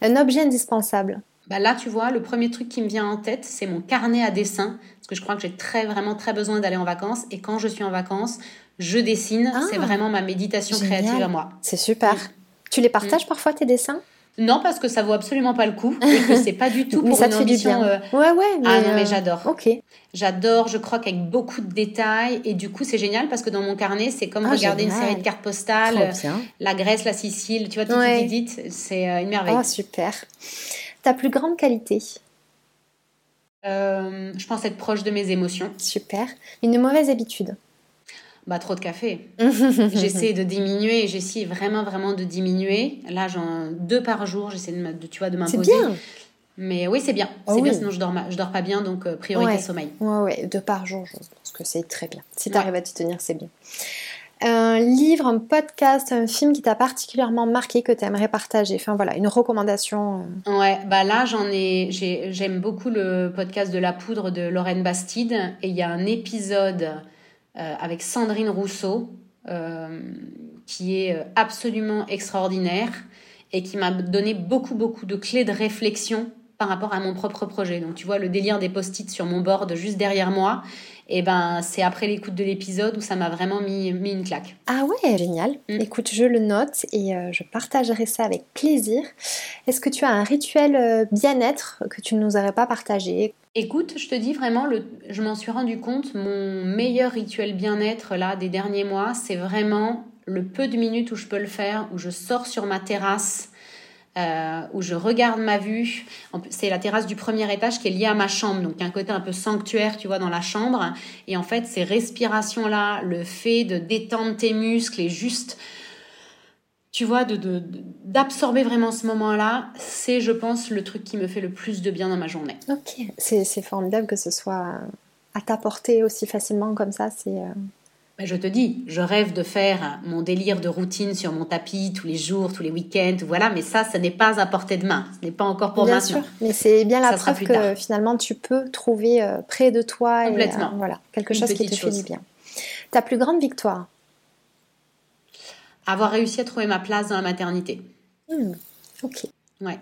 Un objet indispensable. Bah là, tu vois, le premier truc qui me vient en tête, c'est mon carnet à dessin, parce que je crois que j'ai très vraiment très besoin d'aller en vacances. Et quand je suis en vacances, je dessine. c'est ah. vraiment ma méditation créative à moi. C'est super. Tu les partages mm. parfois tes dessins? Non, parce que ça vaut absolument pas le coup et que c'est pas du *laughs* tout pour ça une ambition. Euh, ouais, ouais. ah non, mais euh, j'adore. Ok. J'adore, je croque avec beaucoup de détails et du coup c'est génial parce que dans mon carnet c'est comme ah, regarder une série de cartes postales, la Grèce, la Sicile, tu vois tout ouais. dit, c'est euh, une merveille. Oh super. Ta plus grande qualité? Je pense être proche de mes émotions. Super. Une mauvaise habitude? Bah, trop de café. *laughs* j'essaie de diminuer, j'essaie vraiment, vraiment de diminuer. Là, j'en deux par jour, j'essaie de, tu vois, de m'imposer. C'est bien. Mais oui, c'est bien. Ah c'est bien, sinon je dors, je dors pas bien, donc euh, priorité sommeil. Ouais, ouais, deux par jour, je pense que c'est très bien. Si tu arrives à te tenir, c'est bien. Un livre, un podcast, un film qui t'a particulièrement marqué, que tu aimerais partager? Enfin voilà, une recommandation. Euh. Ouais, bah là j'en ai, j'aime beaucoup le podcast de La Poudre de Lorraine Bastide et il y a un épisode avec Sandrine Rousseau, euh, qui est euh, absolument extraordinaire et qui m'a donné beaucoup, beaucoup de clés de réflexion par rapport à mon propre projet. Donc tu vois le délire des post-it sur mon board juste derrière moi, et eh ben c'est après l'écoute de l'épisode où ça m'a vraiment mis, mis, une claque. Ah ouais, génial. Mm. Écoute, je le note et je partagerai ça avec plaisir. Est-ce que tu as un rituel bien-être que tu ne nous aurais pas partagé Écoute, je te dis vraiment, je m'en suis rendu compte, mon meilleur rituel bien-être là des derniers mois, c'est vraiment le peu de minutes où je peux le faire, où je sors sur ma terrasse, euh, où je regarde ma vue. C'est la terrasse du premier étage qui est liée à ma chambre, donc il y a un côté un peu sanctuaire, tu vois, dans la chambre. Et en fait, ces respirations-là, le fait de détendre tes muscles et juste tu vois, d'absorber de, vraiment ce moment-là, c'est, je pense, le truc qui me fait le plus de bien dans ma journée. Ok, c'est formidable que ce soit à ta portée aussi facilement comme ça. C'est. Euh, ben, je te dis, je rêve de faire mon délire de routine sur mon tapis tous les jours, tous les week-ends, voilà, mais ça, ce n'est pas à portée de main, ce n'est pas encore pour bien maintenant. Sûr, mais c'est bien la preuve que finalement tu peux trouver euh, près de toi. Et, euh, voilà, quelque chose qui te fait du bien. Ta plus grande victoire? Avoir réussi à trouver ma place dans la maternité. Hmm, ok. Ouais.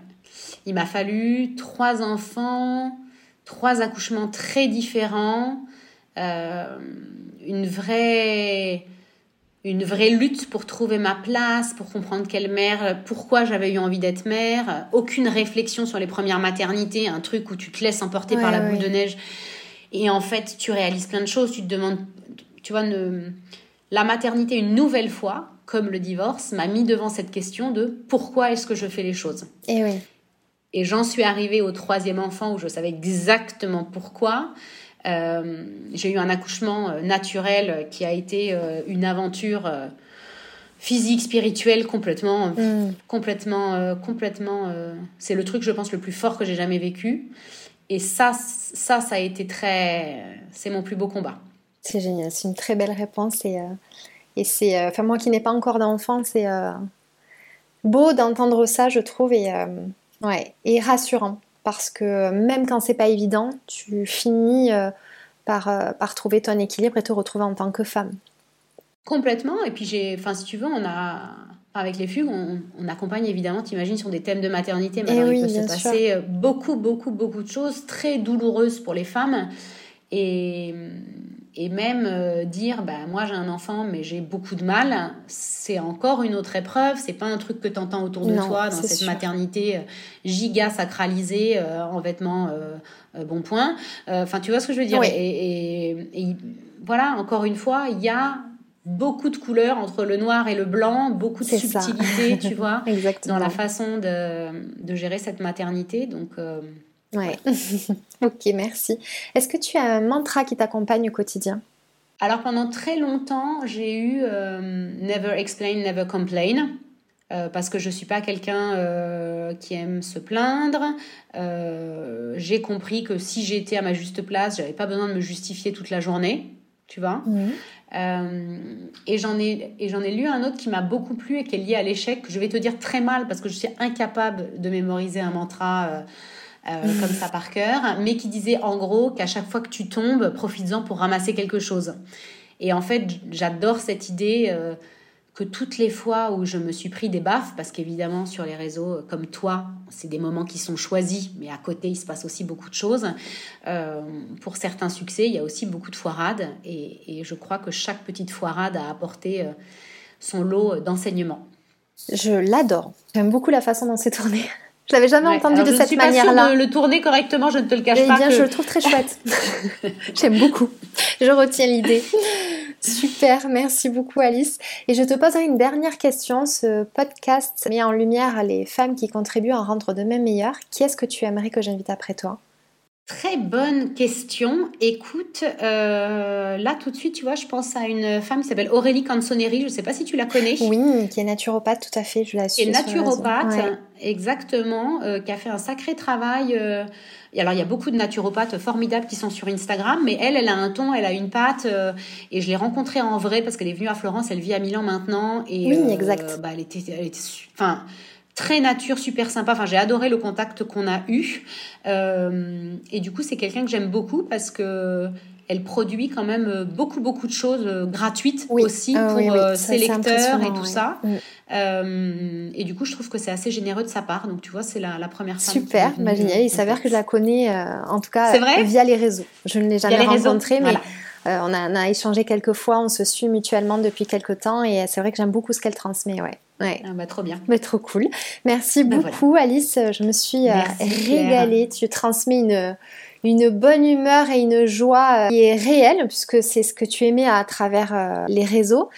Il m'a fallu trois enfants, trois accouchements très différents, euh, une vraie une vraie lutte pour trouver ma place, pour comprendre quelle mère, pourquoi j'avais eu envie d'être mère, aucune réflexion sur les premières maternités, un truc où tu te laisses emporter par la boule de neige et en fait tu réalises plein de choses, tu te demandes, tu vois, la maternité une nouvelle fois, comme le divorce, m'a mis devant cette question de pourquoi est-ce que je fais les choses. Et eh oui. Et j'en suis arrivée au troisième enfant où je savais exactement pourquoi. Euh, j'ai eu un accouchement euh, naturel qui a été euh, une aventure physique, spirituelle complètement, mm. complètement, complètement. c'est le truc, je pense, le plus fort que j'ai jamais vécu. Et ça, ça, ça a été très. C'est mon plus beau combat. C'est génial, c'est une très belle réponse et et c'est, euh, enfin moi qui n'ai pas encore d'enfant, c'est euh, beau d'entendre ça, je trouve, et, euh, ouais, et rassurant. Parce que même quand c'est pas évident, tu finis par, par trouver ton équilibre et te retrouver en tant que femme. Complètement. Et puis j'ai, enfin si tu veux, on a avec les fugues, on, accompagne évidemment, t'imagines, sur des thèmes de maternité, mais eh il peut se passer beaucoup, beaucoup, beaucoup de choses très douloureuses pour les femmes. Et, et même euh, dire, bah, moi j'ai un enfant, mais j'ai beaucoup de mal, c'est encore une autre épreuve. C'est pas un truc que tu entends autour de toi dans cette maternité euh, giga sacralisée en vêtements bon point. Enfin, tu vois ce que je veux dire? Et, et voilà, encore une fois, il y a beaucoup de couleurs entre le noir et le blanc, beaucoup de subtilité, tu *laughs* vois, dans la façon de, gérer cette maternité. Donc, euh, ouais. *laughs* ok, merci. Est-ce que tu as un mantra qui t'accompagne au quotidien? Alors, pendant très longtemps, j'ai eu euh, Never explain, never complain. Euh, parce que je ne suis pas quelqu'un qui aime se plaindre. j'ai compris que si j'étais à ma juste place, j'avais pas besoin de me justifier toute la journée, tu vois? Euh, et j'en ai, et j'en ai lu un autre qui m'a beaucoup plu et qui est lié à l'échec. Je vais te dire très mal parce que je suis incapable de mémoriser un mantra euh, euh, comme ça par cœur, mais qui disait en gros qu'à chaque fois que tu tombes, profites-en pour ramasser quelque chose. Et en fait, j'adore cette idée que toutes les fois où je me suis pris des baffes, parce qu'évidemment sur les réseaux comme toi, c'est des moments qui sont choisis, mais à côté il se passe aussi beaucoup de choses. Euh, pour certains succès, il y a aussi beaucoup de foirades, et, je crois que chaque petite foirade a apporté euh, son lot d'enseignements. Je l'adore. J'aime beaucoup la façon dont c'est tourné. Je l'avais jamais entendu de cette manière-là. Le tourner correctement, je ne te le cache eh pas. Bien, je le trouve très chouette. *laughs* J'aime beaucoup. Je retiens l'idée. Super, merci beaucoup Alice. Et je te poserai une dernière question. Ce podcast met en lumière les femmes qui contribuent à rendre demain meilleur. Qui est-ce que tu aimerais que j'invite après toi? Très bonne question. Écoute, euh, là tout de suite, tu vois, je pense à une femme qui s'appelle Aurélie Cansoneri. Je ne sais pas si tu la connais. Oui, qui est naturopathe, tout à fait. Je la suis. Qui est naturopathe, exactement, euh, qui a fait un sacré travail. Euh, alors, il y a beaucoup de naturopathes formidables qui sont sur Instagram, mais elle, elle a un ton, elle a une patte. et je l'ai rencontrée en vrai parce qu'elle est venue à Florence, elle vit à Milan maintenant. Et, oui, exact. Bah, elle était, elle était, enfin très nature, super sympa. Enfin, j'ai adoré le contact qu'on a eu. Euh, et du coup, c'est quelqu'un que j'aime beaucoup parce que elle produit quand même beaucoup beaucoup de choses euh, gratuites aussi ah pour euh, ses lecteurs et tout ça. Et du coup, je trouve que c'est assez généreux de sa part. Donc, tu vois, c'est la, première femme. Super, bah, génial. Il s'avère que je la connais, en tout cas, via les réseaux. Je ne l'ai jamais rencontrée, mais on, a, on, a, échangé quelques fois. On se suit mutuellement depuis quelques temps, et c'est vrai que j'aime beaucoup ce qu'elle transmet. Ouais. Ouais. Ah bah, trop bien. Mais trop cool. Merci bah, beaucoup Alice, je me suis euh, régalée. Tu transmets une, une bonne humeur et une joie euh, qui est réelle puisque c'est ce que tu aimais à travers euh, les réseaux.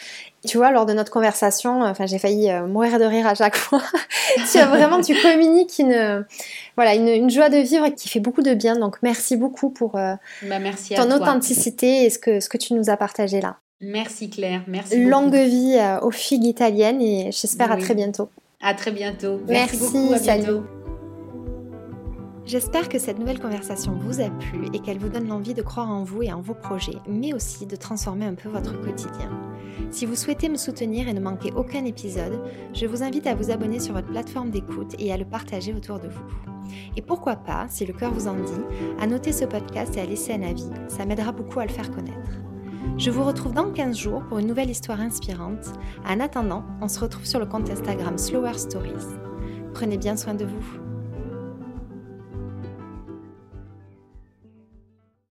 Tu vois, lors de notre conversation, enfin, j'ai failli mourir de rire à chaque *laughs* fois. tu as vraiment, tu communiques une, voilà, une, joie de vivre qui fait beaucoup de bien. Donc, merci beaucoup pour bah, merci ton authenticité et ce que, ce que tu nous as partagé là. Merci Claire, merci. Longue vie euh, aux figues italiennes et j'espère à très bientôt. À très bientôt. Merci, beaucoup, à bientôt. J'espère que cette nouvelle conversation vous a plu et qu'elle vous donne l'envie de croire en vous et en vos projets, mais aussi de transformer un peu votre quotidien. Si vous souhaitez me soutenir et ne manquer aucun épisode, je vous invite à vous abonner sur votre plateforme d'écoute et à le partager autour de vous. Et pourquoi pas, si le cœur vous en dit, à noter ce podcast et à laisser un avis, ça m'aidera beaucoup à le faire connaître. Je vous retrouve dans 15 jours pour une nouvelle histoire inspirante. En attendant, on se retrouve sur le compte Instagram Slower Stories. Prenez bien soin de vous.